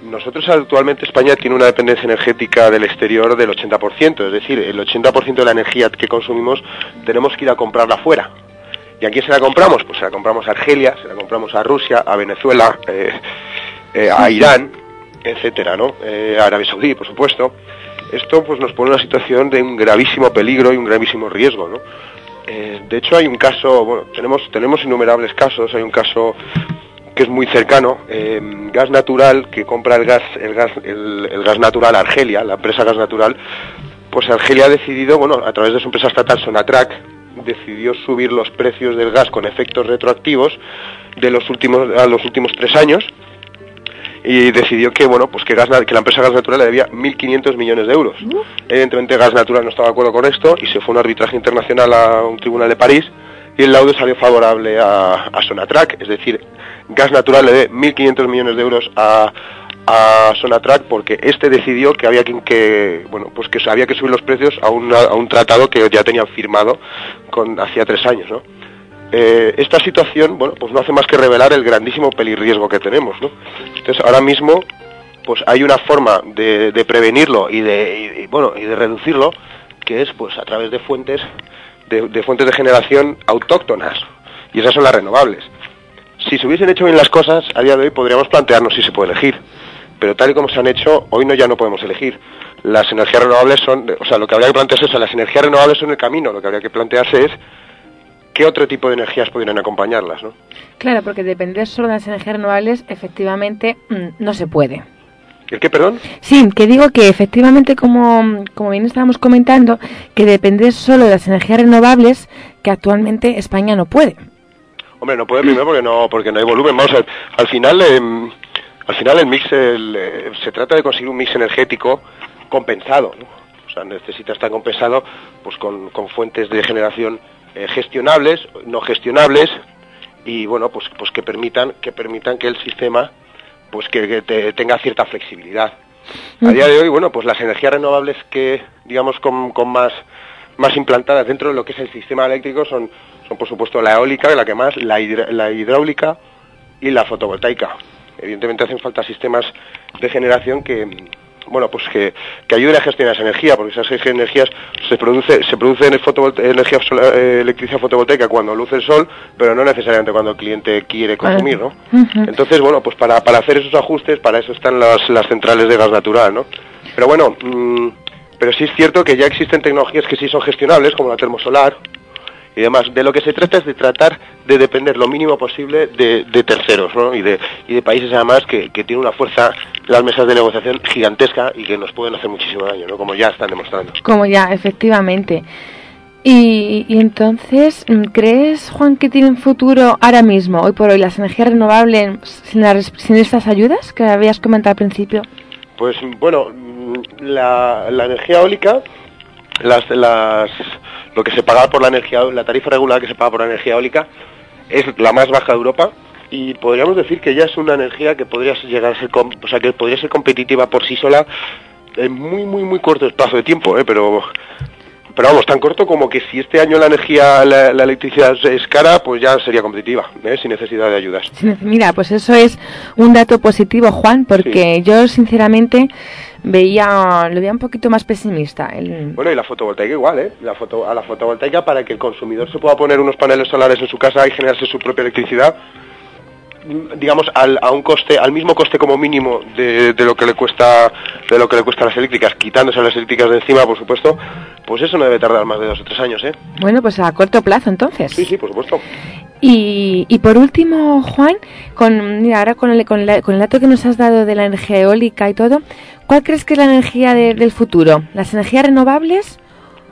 Nosotros actualmente España tiene una dependencia energética del exterior del 80%, es decir, el 80% de la energía que consumimos tenemos que ir a comprarla fuera. ¿Y a quién se la compramos? Pues se la compramos a Argelia, se la compramos a Rusia, a Venezuela, eh, eh, a Irán, etcétera, ¿no? Eh, a Arabia Saudí, por supuesto. Esto pues nos pone en una situación de un gravísimo peligro y un gravísimo riesgo, ¿no? De hecho hay un caso, bueno, tenemos tenemos innumerables casos, hay un caso que es muy cercano, eh, gas natural que compra el gas el gas el, el gas natural Argelia, la empresa gas natural, pues Argelia ha decidido, bueno, a través de su empresa estatal Sonatrach decidió subir los precios del gas con efectos retroactivos de los últimos a los últimos tres años y decidió que bueno pues que, gas, que la empresa gas natural le debía 1.500 millones de euros. Evidentemente gas natural no estaba de acuerdo con esto y se fue a un arbitraje internacional a un tribunal de París y el laudo salió favorable a, a Sonatrach es decir gas natural le debe 1.500 millones de euros a a Sonatrach porque este decidió que había que, que, bueno pues que había que subir los precios a, a un tratado que ya tenían firmado con hacía tres años. Eh, esta situación, bueno, pues no hace más que revelar el grandísimo pelirriesgo que tenemos. Entonces, ahora mismo, pues hay una forma de, prevenirlo y de, bueno, y de reducirlo, que es, pues, a través de fuentes de fuentes de generación autóctonas, y esas son las renovables. Si se hubiesen hecho bien las cosas, a día de hoy podríamos plantearnos si se puede elegir. Pero tal y como se han hecho, hoy no ya no podemos elegir. Las energías renovables son, o sea, lo que habría que plantearse es, las energías renovables son el camino, lo que habría que plantearse es qué otro tipo de energías podrían acompañarlas, ¿no? Claro, porque depender solo de las energías renovables, efectivamente, mm, no se puede. ¿El qué, perdón? Sí, que digo que efectivamente, como, como bien estábamos comentando, que depender solo de las energías renovables, que actualmente España no puede. Hombre, no puede primero porque no, porque no hay volumen. Vamos al final, em, al final el mix, eh, se trata de conseguir un mix energético compensado, ¿no? O sea, necesita estar compensado pues con, con fuentes de generación eh, gestionables, no gestionables, y bueno, pues, pues que permitan, que permitan que el sistema pues que te- tenga cierta flexibilidad. A día de hoy, bueno, pues las energías renovables que, digamos, con, con más, más implantadas dentro de lo que es el sistema eléctrico son, son por supuesto, la eólica, la que más, la, la hidráulica y la fotovoltaica. Evidentemente hacen falta sistemas de generación que, bueno, pues que, que ayuden a gestionar esa energía, porque esas energías se produce, se produce en energía solar- eh, electricidad fotovoltaica cuando luce el sol, pero no necesariamente cuando el cliente quiere consumir, ¿no? Entonces, bueno, pues para, para hacer esos ajustes, para eso están las, las centrales de gas natural, ¿no? Pero bueno, mm, pero sí es cierto que ya existen tecnologías que sí son gestionables, como la termosolar y demás. De lo que se trata es de tratar de depender lo mínimo posible de, de terceros, ¿no? Y de, y de países además que, que tienen una fuerza las mesas de negociación gigantesca y que nos pueden hacer muchísimo daño, ¿no? Como ya están demostrando. Como ya, efectivamente. Y, y entonces, mm, ¿crees, Juan, que tienen futuro ahora mismo, hoy por hoy, las energías renovables sin, estas ayudas que habías comentado al principio? Pues bueno, mm, la, la energía eólica, lo que se paga por la energía, la tarifa regular que se paga por la energía eólica es la más baja de Europa y podríamos decir que ya es una energía que podría llegar a ser, o sea, que podría ser competitiva por sí sola en muy muy muy corto espacio de tiempo, ¿eh? pero pero vamos, tan corto como que si este año la energía, la, la electricidad es cara, pues ya sería competitiva, ¿eh? sin necesidad de ayudas. Mira, pues eso es un dato positivo, Juan, porque yo sinceramente veía, lo veía un poquito más pesimista. El, Bueno, y la fotovoltaica igual, ¿eh? La foto, a la fotovoltaica para que el consumidor se pueda poner unos paneles solares en su casa y generarse su propia electricidad, digamos, al, a un coste, al mismo coste como mínimo de, de lo que le cuesta, de lo que le cuesta las eléctricas, quitándose las eléctricas de encima, por supuesto, pues eso no debe tardar más de dos o tres años, ¿eh? bueno, pues a corto plazo entonces. Sí, sí, por supuesto. Y, y por último, Juan, con, mira, ahora con el, con, la- con el dato que nos has dado de la energía eólica y todo, ¿cuál crees que es la energía de- del futuro? ¿Las energías renovables?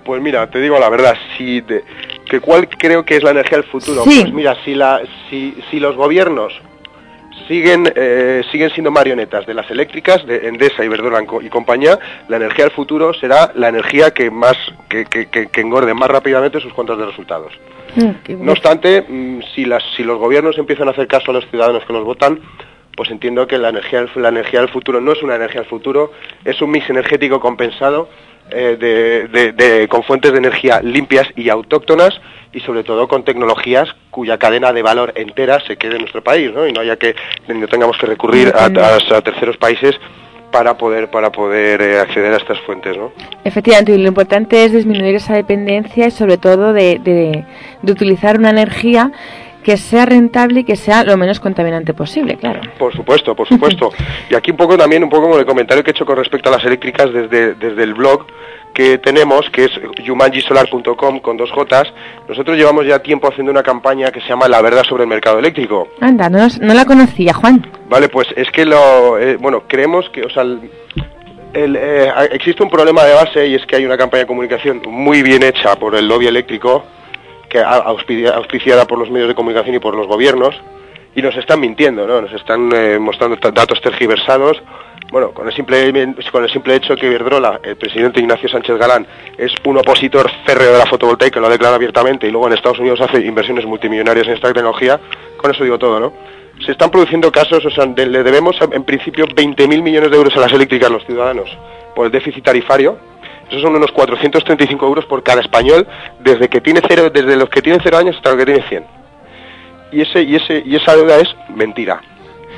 Pues mira, te digo la verdad, si de- que cuál creo que es la energía del futuro. Sí. Pues mira, si la, si, si los gobiernos siguen eh, siguen siendo marionetas de las eléctricas, de Endesa, Iberdrola y compañía, la energía del futuro será la energía que más que, que- que- que engorde más rápidamente sus cuentas de resultados. No obstante, mm, si, las, si los gobiernos empiezan a hacer caso a los ciudadanos que los votan, pues entiendo que la energía, la energía del futuro no es una energía del futuro, es un mix energético compensado eh, de, de- de- con fuentes de energía limpias y autóctonas y sobre todo con tecnologías cuya cadena de valor entera se quede en nuestro país ¿no? y no haya que no tengamos que recurrir a, a- a terceros países para poder para poder eh, acceder a estas fuentes ¿no? Efectivamente, y lo importante es disminuir esa dependencia y sobre todo de, de- de utilizar una energía que sea rentable y que sea lo menos contaminante posible, claro. Por supuesto, por supuesto. Y aquí un poco también, un poco con el comentario que he hecho con respecto a las eléctricas desde, desde el blog que tenemos, que es yumanjisolar.com con dos Jotas. Nosotros llevamos ya tiempo haciendo una campaña que se llama La verdad sobre el mercado eléctrico. Anda, no, no la conocía, Juan. Vale, pues es que lo, eh, bueno, creemos que, o sea, el- el, eh, existe un problema de base y es que hay una campaña de comunicación muy bien hecha por el lobby eléctrico, que auspiciada por los medios de comunicación y por los gobiernos, y nos están mintiendo, ¿no? Nos están eh, mostrando datos tergiversados. Bueno, con el simple con el simple hecho que Iberdrola, el presidente Ignacio Sánchez Galán, es un opositor férreo de la fotovoltaica, lo ha declarado abiertamente, y luego en Estados Unidos hace inversiones multimillonarias en esta tecnología, con eso digo todo, ¿no? Se están produciendo casos, o sea, le debemos en principio 20.000 millones de euros a las eléctricas los ciudadanos por el déficit tarifario. Esos son unos 435 euros por cada español desde que tiene cero, desde los que tienen cero años hasta los que tienen 100. Y ese y ese y esa deuda es mentira.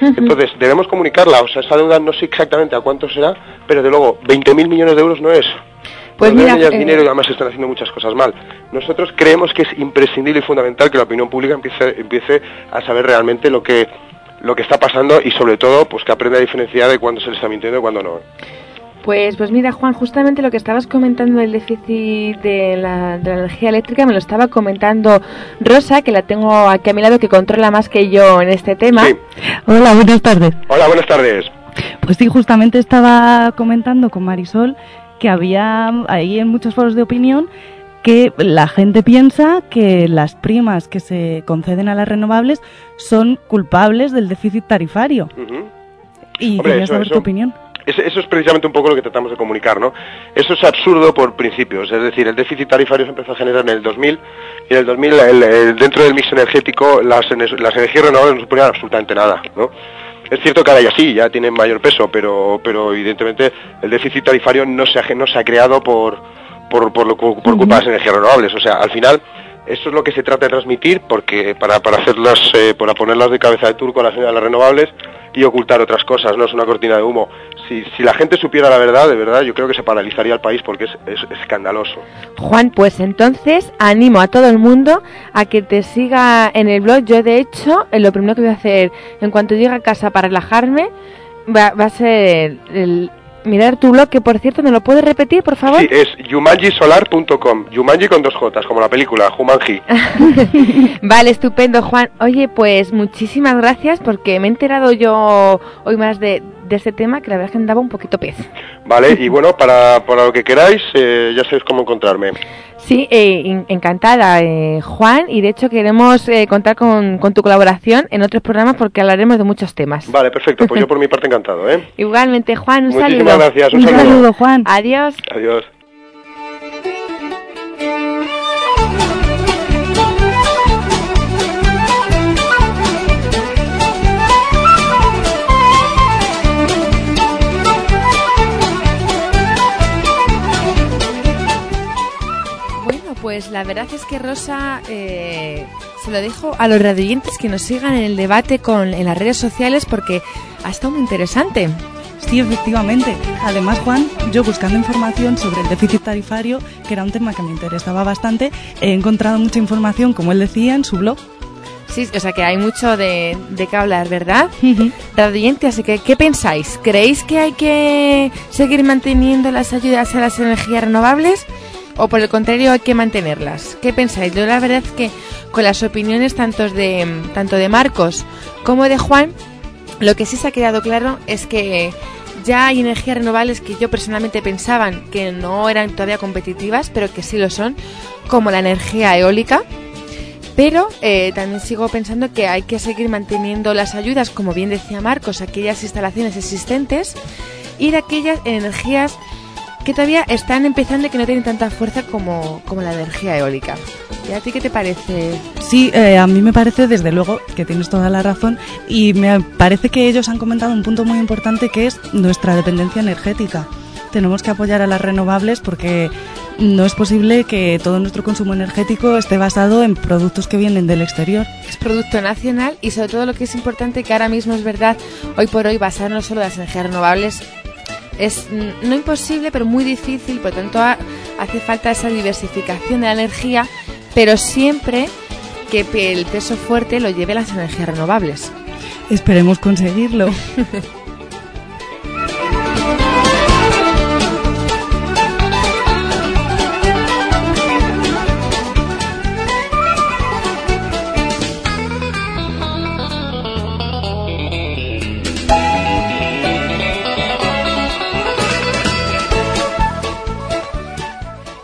Entonces debemos comunicarla, o sea, esa deuda no sé exactamente a cuánto será, pero de luego 20.000 millones de euros no es. Pues no mira, eh, dinero y además están haciendo muchas cosas mal. Nosotros creemos que es imprescindible y fundamental que la opinión pública empiece, empiece a saber realmente lo que lo que está pasando y sobre todo pues que aprenda a diferenciar de cuándo se le está mintiendo y cuándo no. Pues, pues mira, Juan, justamente lo que estabas comentando del déficit de la, de la energía eléctrica me lo estaba comentando Rosa, que la tengo aquí a mi lado, que controla más que yo en este tema. Hola, buenas tardes. Hola, buenas tardes. Pues sí, justamente estaba comentando con Marisol que había ahí en muchos foros de opinión que la gente piensa que las primas que se conceden a las renovables son culpables del déficit tarifario. Y Hombre, quería eso- saber eso- tu opinión. Es- Eso es precisamente un poco lo que tratamos de comunicar, ¿no? Eso es absurdo por principios, es decir, el déficit tarifario se empezó a generar en el 2000 y en el 2000 el- el- dentro del mix energético las, energías renovables no suponían absolutamente nada, ¿no? Es cierto que ahora ya sí, ya tienen mayor peso, pero, pero evidentemente el déficit tarifario no se ha, no se ha creado por, por, por, lo- por culpa de las energías renovables. O sea, al final, eso es lo que se trata de transmitir porque para, para hacerlas, eh, para ponerlas de cabeza de turco a las, a las renovables y ocultar otras cosas, no es una cortina de humo. Si, si la gente supiera la verdad, de verdad, yo creo que se paralizaría el país porque es, es escandaloso. Juan, pues entonces animo a todo el mundo a que te siga en el blog. Yo, de hecho, eh, lo primero que voy a hacer en cuanto llegue a casa para relajarme va, va a ser el mirar tu blog, que por cierto, ¿me lo puedes repetir, por favor? Sí, es yumanjisolar.com, Yumanji con dos Jotas, como la película, Jumanji. Vale, estupendo, Juan. Oye, pues muchísimas gracias porque me he enterado yo hoy más de, de este tema que la verdad que andaba un poquito pez. Vale, y bueno, para, para lo que queráis, eh, ya sabéis cómo encontrarme. Sí, eh, en- encantada, eh, Juan, y de hecho queremos eh, contar con, con tu colaboración en otros programas porque hablaremos de muchos temas. Vale, perfecto, pues yo por mi parte encantado, ¿eh? Igualmente, Juan, un Muchísimas saludo. gracias, un Un saludo. saludo, Juan. Adiós. Adiós. Pues la verdad es que Rosa eh, se lo dejo a los radioyentes que nos sigan en el debate con, en las redes sociales porque ha estado muy interesante. Sí, efectivamente. Además, Juan, yo buscando información sobre el déficit tarifario, que era un tema que me interesaba bastante, he encontrado mucha información, como él decía, en su blog. Sí, o sea que hay mucho de, de qué hablar, ¿verdad? Radioyentes, así que, ¿qué pensáis? ¿Creéis que hay que seguir manteniendo las ayudas a las energías renovables? ¿O por el contrario hay que mantenerlas? ¿Qué pensáis? Yo la verdad es que con las opiniones tanto de, tanto de Marcos como de Juan, lo que sí se ha quedado claro es que ya hay energías renovables que yo personalmente pensaban que no eran todavía competitivas, pero que sí lo son, como la energía eólica. Pero eh, también sigo pensando que hay que seguir manteniendo las ayudas, como bien decía Marcos, aquellas instalaciones existentes y de aquellas energías que todavía están empezando y que no tienen tanta fuerza como, como la energía eólica. ¿Y a ti qué te parece? Sí, eh, a mí me parece desde luego que tienes toda la razón y me parece que ellos han comentado un punto muy importante que es nuestra dependencia energética. Tenemos que apoyar a las renovables porque no es posible que todo nuestro consumo energético esté basado en productos que vienen del exterior. Es producto nacional y sobre todo lo que es importante que ahora mismo es verdad, hoy por hoy basarnos solo en las energías renovables es no imposible, pero muy difícil, por lo tanto ha- hace falta esa diversificación de la energía, pero siempre que el peso fuerte lo lleve las energías renovables. Esperemos conseguirlo.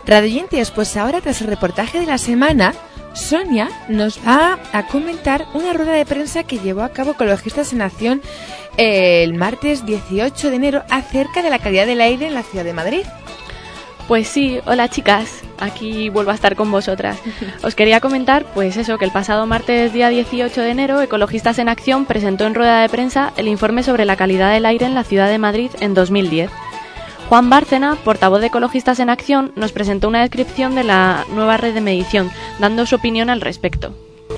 Radioyentes, pues ahora tras el reportaje de la semana, Sonia nos va a comentar una rueda de prensa que llevó a cabo Ecologistas en Acción el martes 18 de enero acerca de la calidad del aire en la ciudad de Madrid. Pues sí, hola chicas, aquí vuelvo a estar con vosotras. Os quería comentar, pues eso, que el pasado martes día 18 de enero, Ecologistas en Acción presentó en rueda de prensa el informe sobre la calidad del aire en la ciudad de Madrid en 2010. Juan Bárcena, portavoz de Ecologistas en Acción, nos presentó una descripción de la nueva red de medición, dando su opinión al respecto.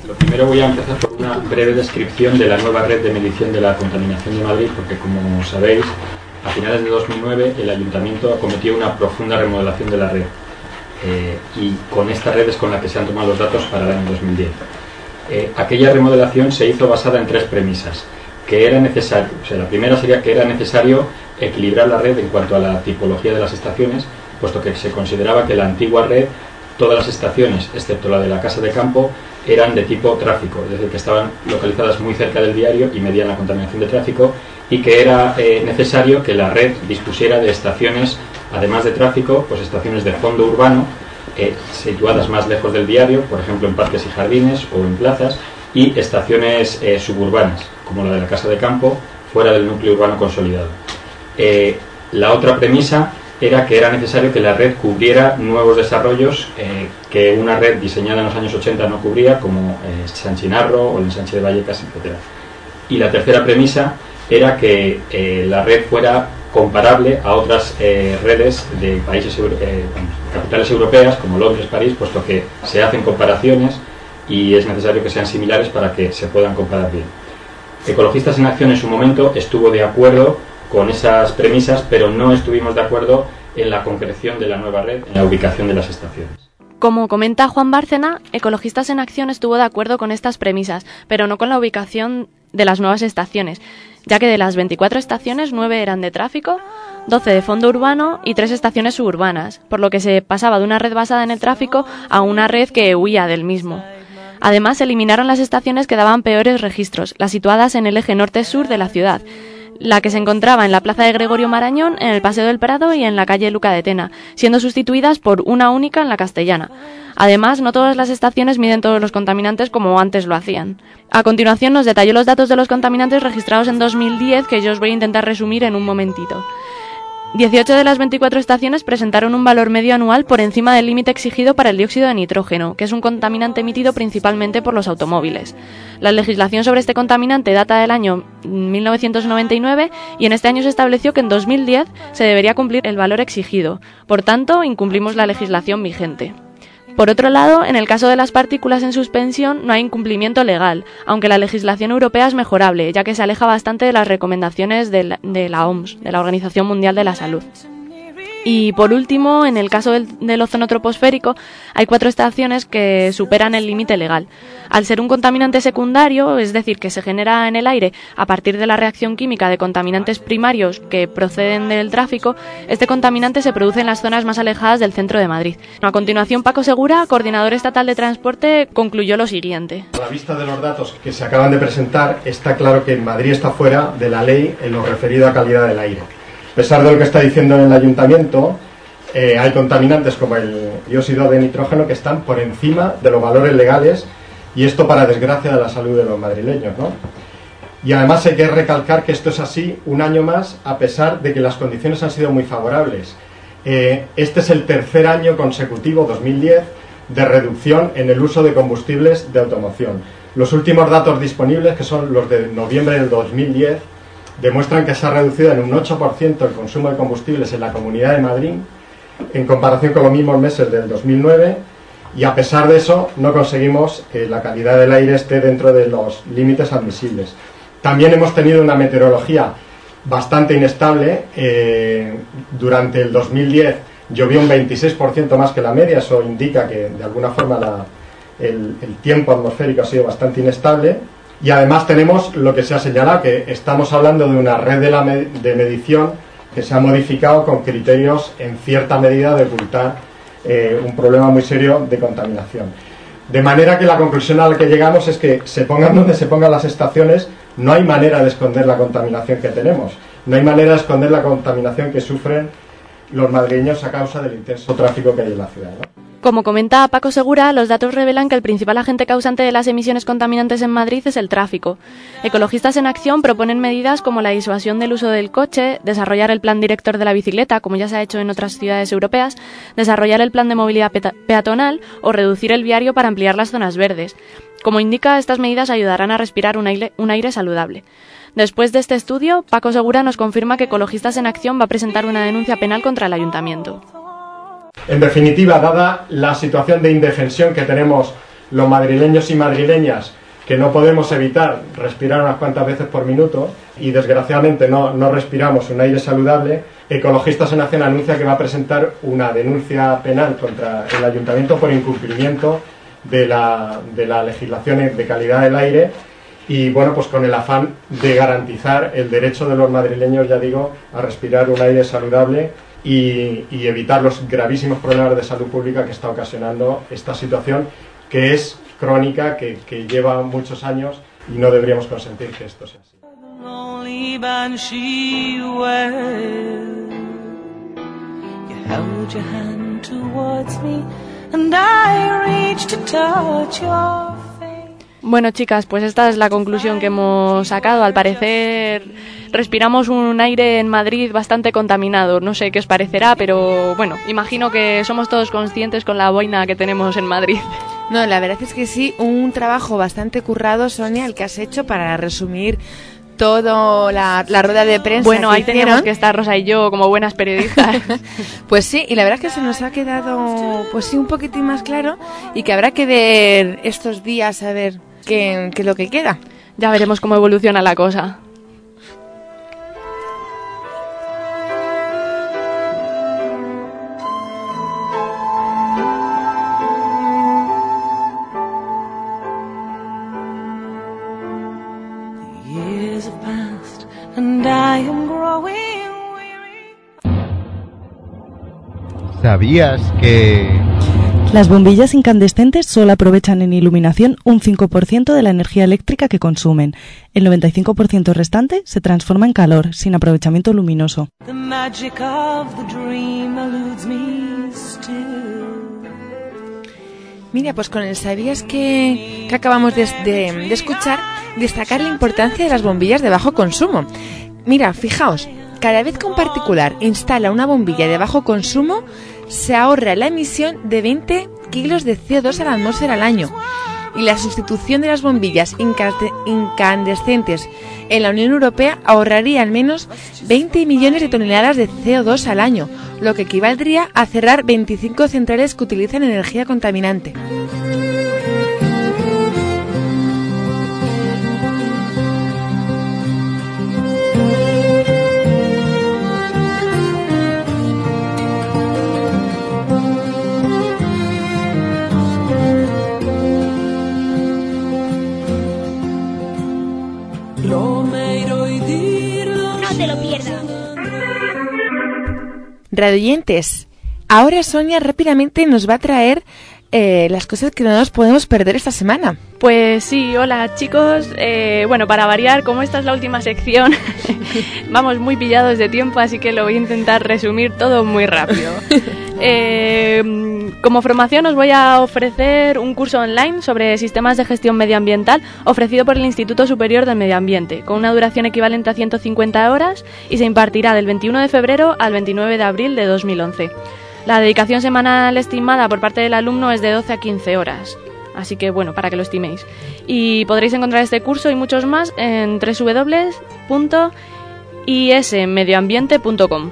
Lo primero voy a empezar por una breve descripción de la nueva red de medición de la contaminación de Madrid, porque como sabéis, a finales de 2009 el ayuntamiento acometió una profunda remodelación de la red. Eh, y con esta red es con la que se han tomado los datos para el año 2010. Eh, aquella remodelación se hizo basada en tres premisas. Que era necesario, o sea, la primera sería que era necesario equilibrar la red en cuanto a la tipología de las estaciones, puesto que se consideraba que la antigua red, todas las estaciones, excepto la de la casa de campo, eran de tipo tráfico, es decir, que estaban localizadas muy cerca del diario y medían la contaminación de tráfico, y que era eh, necesario que la red dispusiera de estaciones, además de tráfico, pues estaciones de fondo urbano, eh, situadas más lejos del diario, por ejemplo en parques y jardines o en plazas, y estaciones eh, suburbanas, como la de la casa de campo, fuera del núcleo urbano consolidado. Eh, la otra premisa era que era necesario que la red cubriera nuevos desarrollos eh, que una red diseñada en los años 80 no cubría, como eh, San Chinarro o el ensanche de Vallecas, etc. Y la tercera premisa era que eh, la red fuera comparable a otras redes de países capitales europeas como Londres, París, puesto que se hacen comparaciones y es necesario que sean similares para que se puedan comparar bien. Ecologistas en Acción en su momento estuvo de acuerdo con esas premisas, pero no estuvimos de acuerdo en la concreción de la nueva red, en la ubicación de las estaciones. Como comenta Juan Bárcena, Ecologistas en Acción estuvo de acuerdo con estas premisas, pero no con la ubicación de las nuevas estaciones, ya que de las 24 estaciones, 9 eran de tráfico, 12 de fondo urbano y 3 estaciones suburbanas, por lo que se pasaba de una red basada en el tráfico a una red que huía del mismo. Además, eliminaron las estaciones que daban peores registros, las situadas en el eje norte-sur de la ciudad, la que se encontraba en la plaza de Gregorio Marañón, en el Paseo del Prado y en la calle Luca de Tena, siendo sustituidas por una única en la Castellana. Además, no todas las estaciones miden todos los contaminantes como antes lo hacían. A continuación nos detalló los datos de los contaminantes registrados en 2010 que yo os voy a intentar resumir en un momentito. 18 de las 24 estaciones presentaron un valor medio anual por encima del límite exigido para el dióxido de nitrógeno, que es un contaminante emitido principalmente por los automóviles. La legislación sobre este contaminante data del año 1999 y en este año se estableció que en 2010 se debería cumplir el valor exigido. Por tanto, incumplimos la legislación vigente. Por otro lado, en el caso de las partículas en suspensión no hay incumplimiento legal, aunque la legislación europea es mejorable, ya que se aleja bastante de las recomendaciones de la, de la OMS, de la Organización Mundial de la Salud. Y por último, en el caso del, del ozono troposférico, hay cuatro estaciones que superan el límite legal. Al ser un contaminante secundario, es decir, que se genera en el aire a partir de la reacción química de contaminantes primarios que proceden del tráfico, este contaminante se produce en las zonas más alejadas del centro de Madrid. A continuación, Paco Segura, coordinador estatal de transporte, concluyó lo siguiente. A la vista de los datos que se acaban de presentar, está claro que Madrid está fuera de la ley en lo referido a calidad del aire. A pesar de lo que está diciendo en el ayuntamiento, eh, hay contaminantes como el dióxido de nitrógeno que están por encima de los valores legales y esto para desgracia de la salud de los madrileños. ¿no? Y además hay que recalcar que esto es así un año más a pesar de que las condiciones han sido muy favorables. Eh, este es el tercer año consecutivo, 2010, de reducción en el uso de combustibles de automoción. Los últimos datos disponibles, que son los de noviembre del 2010, demuestran que se ha reducido en un 8% el consumo de combustibles en la Comunidad de Madrid en comparación con los mismos meses del 2009 y a pesar de eso no conseguimos que la calidad del aire esté dentro de los límites admisibles. También hemos tenido una meteorología bastante inestable. eh, durante el 2010 llovió un 26% más que la media, eso indica que de alguna forma el, tiempo atmosférico ha sido bastante inestable. Y además tenemos lo que se ha señalado, que estamos hablando de una red de, la de medición que se ha modificado con criterios en cierta medida de ocultar eh, un problema muy serio de contaminación. De manera que la conclusión a la que llegamos es que se pongan donde se pongan las estaciones, no hay manera de esconder la contaminación que tenemos, no hay manera de esconder la contaminación que sufren los madrileños a causa del intenso tráfico que hay en la ciudad. Como comenta Paco Segura, los datos revelan que el principal agente causante de las emisiones contaminantes en Madrid es el tráfico. Ecologistas en Acción proponen medidas como la disuasión del uso del coche, desarrollar el plan director de la bicicleta, como ya se ha hecho en otras ciudades europeas, desarrollar el plan de movilidad peatonal o reducir el viario para ampliar las zonas verdes. Como indica, estas medidas ayudarán a respirar un aire saludable. Después de este estudio, Paco Segura nos confirma que Ecologistas en Acción va a presentar una denuncia penal contra el ayuntamiento. En definitiva, dada la situación de indefensión que tenemos los madrileños y madrileñas que no podemos evitar respirar unas cuantas veces por minuto y desgraciadamente no, no respiramos un aire saludable, Ecologistas en Acción anuncia que va a presentar una denuncia penal contra el ayuntamiento por incumplimiento de la, de la legislación de calidad del aire y bueno, pues con el afán de garantizar el derecho de los madrileños, ya digo, a respirar un aire saludable y, evitar los gravísimos problemas de salud pública que está ocasionando esta situación que es crónica, que, lleva muchos años y no deberíamos consentir que esto sea así. Bueno, chicas, pues esta es la conclusión que hemos sacado. Al parecer, respiramos un aire en Madrid bastante contaminado. No sé qué os parecerá, pero bueno, imagino que somos todos conscientes con la boina que tenemos en Madrid. No, la verdad es que sí, un trabajo bastante currado, Sonia, el que has hecho para resumir todo la, la rueda de prensa. Bueno, que ahí teníamos hicieron. que estar Rosa y yo como buenas periodistas. Pues sí, y la verdad es que se nos ha quedado, pues sí, un poquitín más claro y que habrá que ver estos días a ver qué es lo que queda. ya veremos cómo evoluciona la cosa. ¿Sabías que... Las bombillas incandescentes solo aprovechan en iluminación un 5% de la energía eléctrica que consumen. El 95% restante se transforma en calor, sin aprovechamiento luminoso. Mira, pues con el sabías que, que acabamos de, de- de escuchar, destacar la importancia de las bombillas de bajo consumo. Mira, fijaos, cada vez que un particular instala una bombilla de bajo consumo, se ahorra la emisión de 20 kilos de CO2 a la atmósfera al año. Y la sustitución de las bombillas incande- incandescentes en la Unión Europea ahorraría al menos 20 millones de toneladas de CO2 al año, lo que equivaldría a cerrar 25 centrales que utilizan energía contaminante. Radioyentes, ahora Sonia rápidamente nos va a traer eh, las cosas que no nos podemos perder esta semana. Pues sí, hola chicos. Eh, bueno, para variar, como esta es la última sección, vamos muy pillados de tiempo, así que lo voy a intentar resumir todo muy rápido. Eh, como formación os voy a ofrecer un curso online sobre sistemas de gestión medioambiental ofrecido por el Instituto Superior del Medio Ambiente, con una duración equivalente a 150 horas y se impartirá del 21 de febrero al 29 de abril de 2011. La dedicación semanal estimada por parte del alumno es de 12 a 15 horas. Así que bueno, para que lo estiméis. Y podréis encontrar este curso y muchos más en www.ismedioambiente.com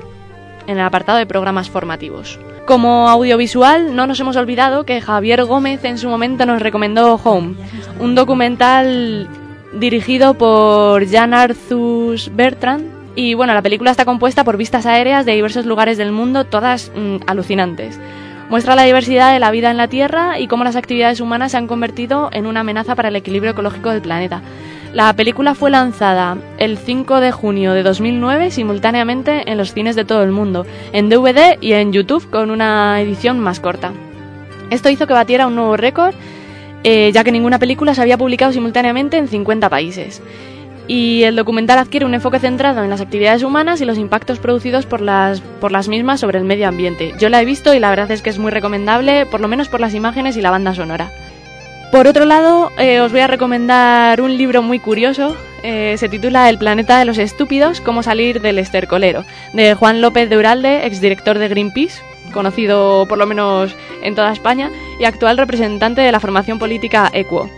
en el apartado de programas formativos. Como audiovisual, no nos hemos olvidado que Javier Gómez en su momento nos recomendó Home, un documental dirigido por Jan Arthus Bertrand. Y bueno, la película está compuesta por vistas aéreas de diversos lugares del mundo, todas mm, alucinantes. Muestra la diversidad de la vida en la Tierra y cómo las actividades humanas se han convertido en una amenaza para el equilibrio ecológico del planeta. La película fue lanzada el 5 de junio de 2009 simultáneamente en los cines de todo el mundo, en DVD y en YouTube con una edición más corta. Esto hizo que batiera un nuevo récord, eh, ya que ninguna película se había publicado simultáneamente en 50 países. Y el documental adquiere un enfoque centrado en las actividades humanas y los impactos producidos por las, por las mismas sobre el medio ambiente. Yo la he visto y la verdad es que es muy recomendable, por lo menos por las imágenes y la banda sonora. Por otro lado, eh, os voy a recomendar un libro muy curioso. eh, se titula El planeta de los estúpidos, cómo salir del estercolero, de Juan López de Uralde, exdirector de Greenpeace, conocido por lo menos en toda España, y actual representante de la formación política Equo.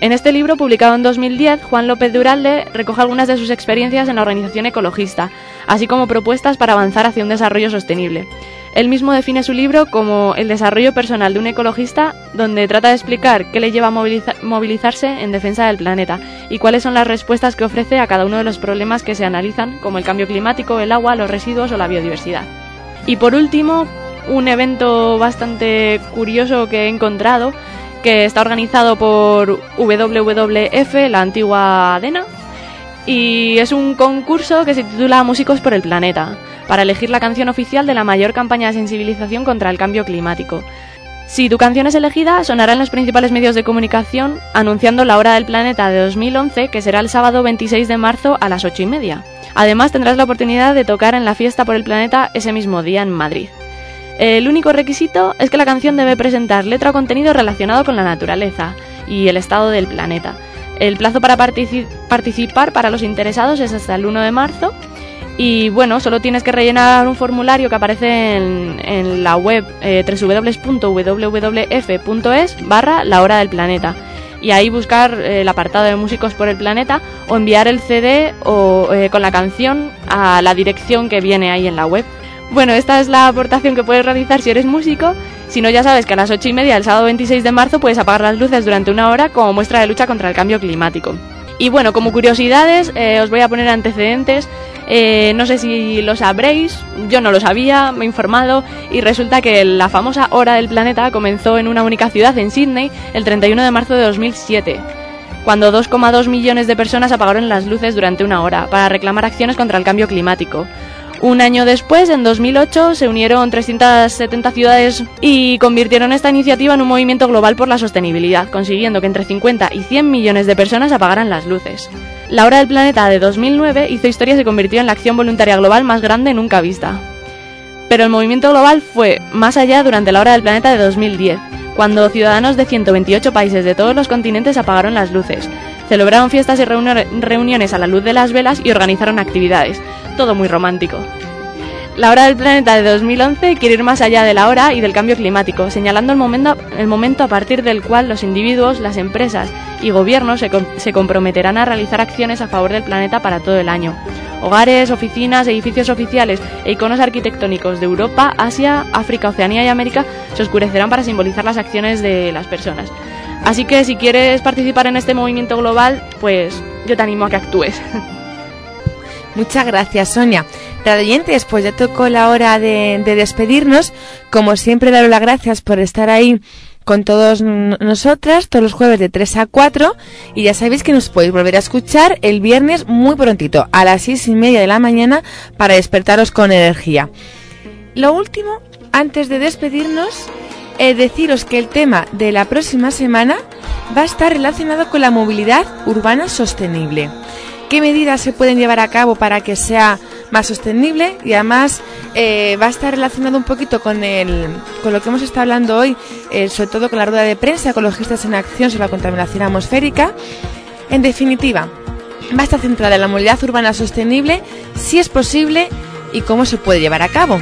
En este libro, publicado en 2010, Juan López de Uralde recoge algunas de sus experiencias en la organización ecologista, así como propuestas para avanzar hacia un desarrollo sostenible. Él mismo define su libro como el desarrollo personal de un ecologista, donde trata de explicar qué le lleva a moviliza- movilizarse en defensa del planeta y cuáles son las respuestas que ofrece a cada uno de los problemas que se analizan, como el cambio climático, el agua, los residuos o la biodiversidad. Y por último, un evento bastante curioso que he encontrado, que está organizado por WWF, la antigua ADENA, y es un concurso que se titula Músicos por el Planeta, para elegir la canción oficial de la mayor campaña de sensibilización contra el cambio climático. Si tu canción es elegida, sonará en los principales medios de comunicación anunciando la hora del planeta de 2011, que será el sábado 26 de marzo a las 8 y media. Además, tendrás la oportunidad de tocar en la fiesta por el planeta ese mismo día en Madrid. El único requisito es que la canción debe presentar letra o contenido relacionado con la naturaleza y el estado del planeta. El plazo para partici- participar para los interesados es hasta el 1 de marzo y bueno, solo tienes que rellenar un formulario que aparece en, en la web eh, www.wwf.es barra la hora del planeta y ahí buscar eh, el apartado de músicos por el planeta o enviar el CD o, eh, con la canción a la dirección que viene ahí en la web. Bueno, esta es la aportación que puedes realizar si eres músico. Si no, ya sabes que a las 8 y media del sábado 26 de marzo puedes apagar las luces durante una hora como muestra de lucha contra el cambio climático. Y bueno, como curiosidades, eh, os voy a poner antecedentes. Eh, no sé si lo sabréis, yo no lo sabía, me he informado y resulta que la famosa Hora del Planeta comenzó en una única ciudad, en Sydney, el 31 de marzo de 2007, cuando 2,2 millones de personas apagaron las luces durante una hora para reclamar acciones contra el cambio climático. Un año después, en 2008, se unieron 370 ciudades y convirtieron esta iniciativa en un movimiento global por la sostenibilidad, consiguiendo que entre 50 y 100 millones de personas apagaran las luces. La Hora del Planeta de 2009 hizo historia y se convirtió en la acción voluntaria global más grande nunca vista. Pero el movimiento global fue más allá durante la Hora del Planeta de 2010, cuando ciudadanos de 128 países de todos los continentes apagaron las luces, celebraron fiestas y reuni- reuniones a la luz de las velas y organizaron actividades. Todo muy romántico. La hora del planeta de 2011 quiere ir más allá de la hora y del cambio climático, señalando el momento, a partir del cual los individuos, las empresas y gobiernos se, se comprometerán a realizar acciones a favor del planeta para todo el año. Hogares, oficinas, edificios oficiales e iconos arquitectónicos de Europa, Asia, África, Oceanía y América se oscurecerán para simbolizar las acciones de las personas. Así que si quieres participar en este movimiento global, pues yo te animo a que actúes. Muchas gracias, Sonia. Radioyentes, pues ya tocó la hora de, de despedirnos. Como siempre, daros las gracias por estar ahí con todos nosotras, todos los jueves de 3 a 4. Y ya sabéis que nos podéis volver a escuchar el viernes muy prontito, a las 6 y media de la mañana, para despertaros con energía. Lo último, antes de despedirnos, eh, deciros que el tema de la próxima semana va a estar relacionado con la movilidad urbana sostenible. ¿Qué medidas se pueden llevar a cabo para que sea más sostenible? Y además eh, va a estar relacionado un poquito con, el, con lo que hemos estado hablando hoy, eh, sobre todo con la rueda de prensa Ecologistas en Acción sobre la contaminación atmosférica. En definitiva, va a estar centrada en la movilidad urbana sostenible, si es posible y cómo se puede llevar a cabo.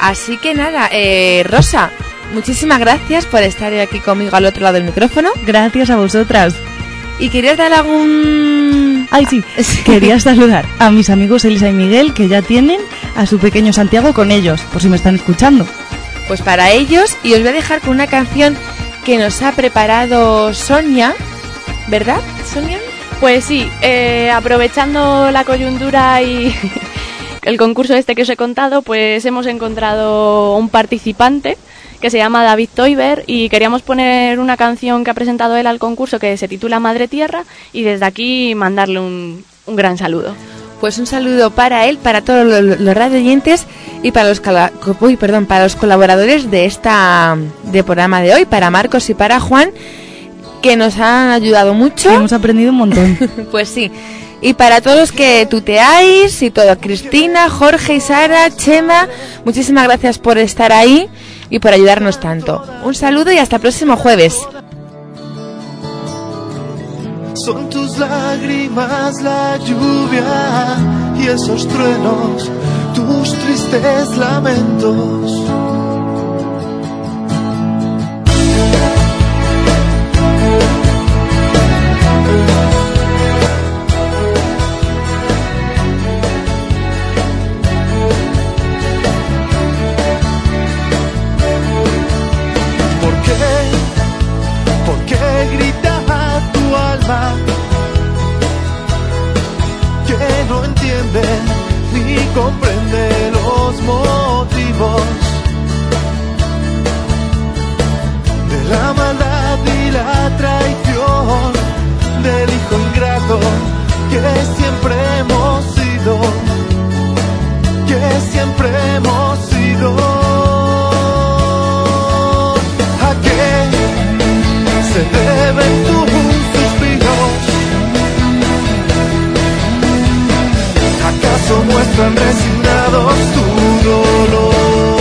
Así que nada, eh, Rosa, muchísimas gracias por estar aquí conmigo al otro lado del micrófono. Gracias a vosotras. ¿Y querías dar algún...? Ay, sí, quería saludar a mis amigos Elisa y Miguel que ya tienen a su pequeño Santiago con ellos, por si me están escuchando. Pues para ellos, y os voy a dejar con una canción que nos ha preparado Sonia, ¿verdad, Sonia? Pues sí, eh, aprovechando la coyuntura y el concurso este que os he contado, pues hemos encontrado un participante que se llama David Toiber y queríamos poner una canción que ha presentado él al concurso que se titula Madre Tierra y desde aquí mandarle un, un gran saludo. Pues un saludo para él, para todos los, los radioyentes y para los, uy, perdón, para los colaboradores de esta de programa de hoy, para Marcos y para Juan, que nos han ayudado mucho. Hemos aprendido un montón. pues sí. Y para todos los que tuteáis y todo, Cristina, Jorge y Sara, Chema, muchísimas gracias por estar ahí y por ayudarnos tanto. Un saludo y hasta el próximo jueves. Son tus lágrimas la lluvia y esos truenos, tus tristes lamentos. Comprende los motivos de la maldad y la traición del hijo ingrato que siempre hemos sido, que siempre hemos sido. ¿Acaso muestran resignados tu dolor?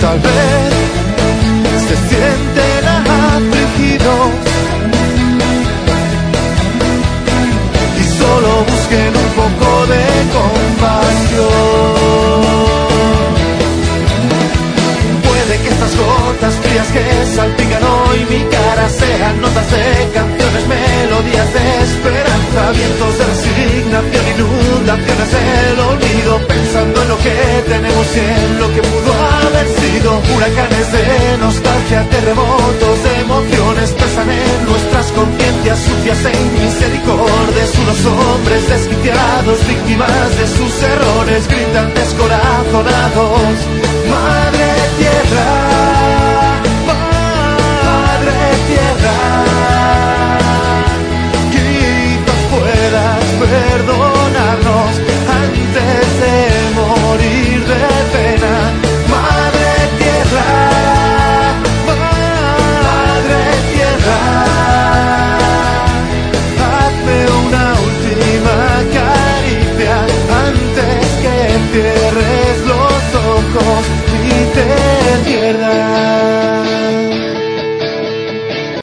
Tal vez se sienten afligidos y solo busquen un poco de compasión. Puede que estas gotas frías que salpican hoy mi cara sean notas de canciones, melodías de esperanza, vientos de resignación, inundaciones del olvido, pensando en lo que tenemos y en lo que pudo haber sido, huracanes de nostalgia, terremotos de emociones, pesan en nuestras conciencias sucias e inmisericordes, unos hombres desquiciados, víctimas de sus errores, gritan descorazonados, Madre Tierra. Perdón.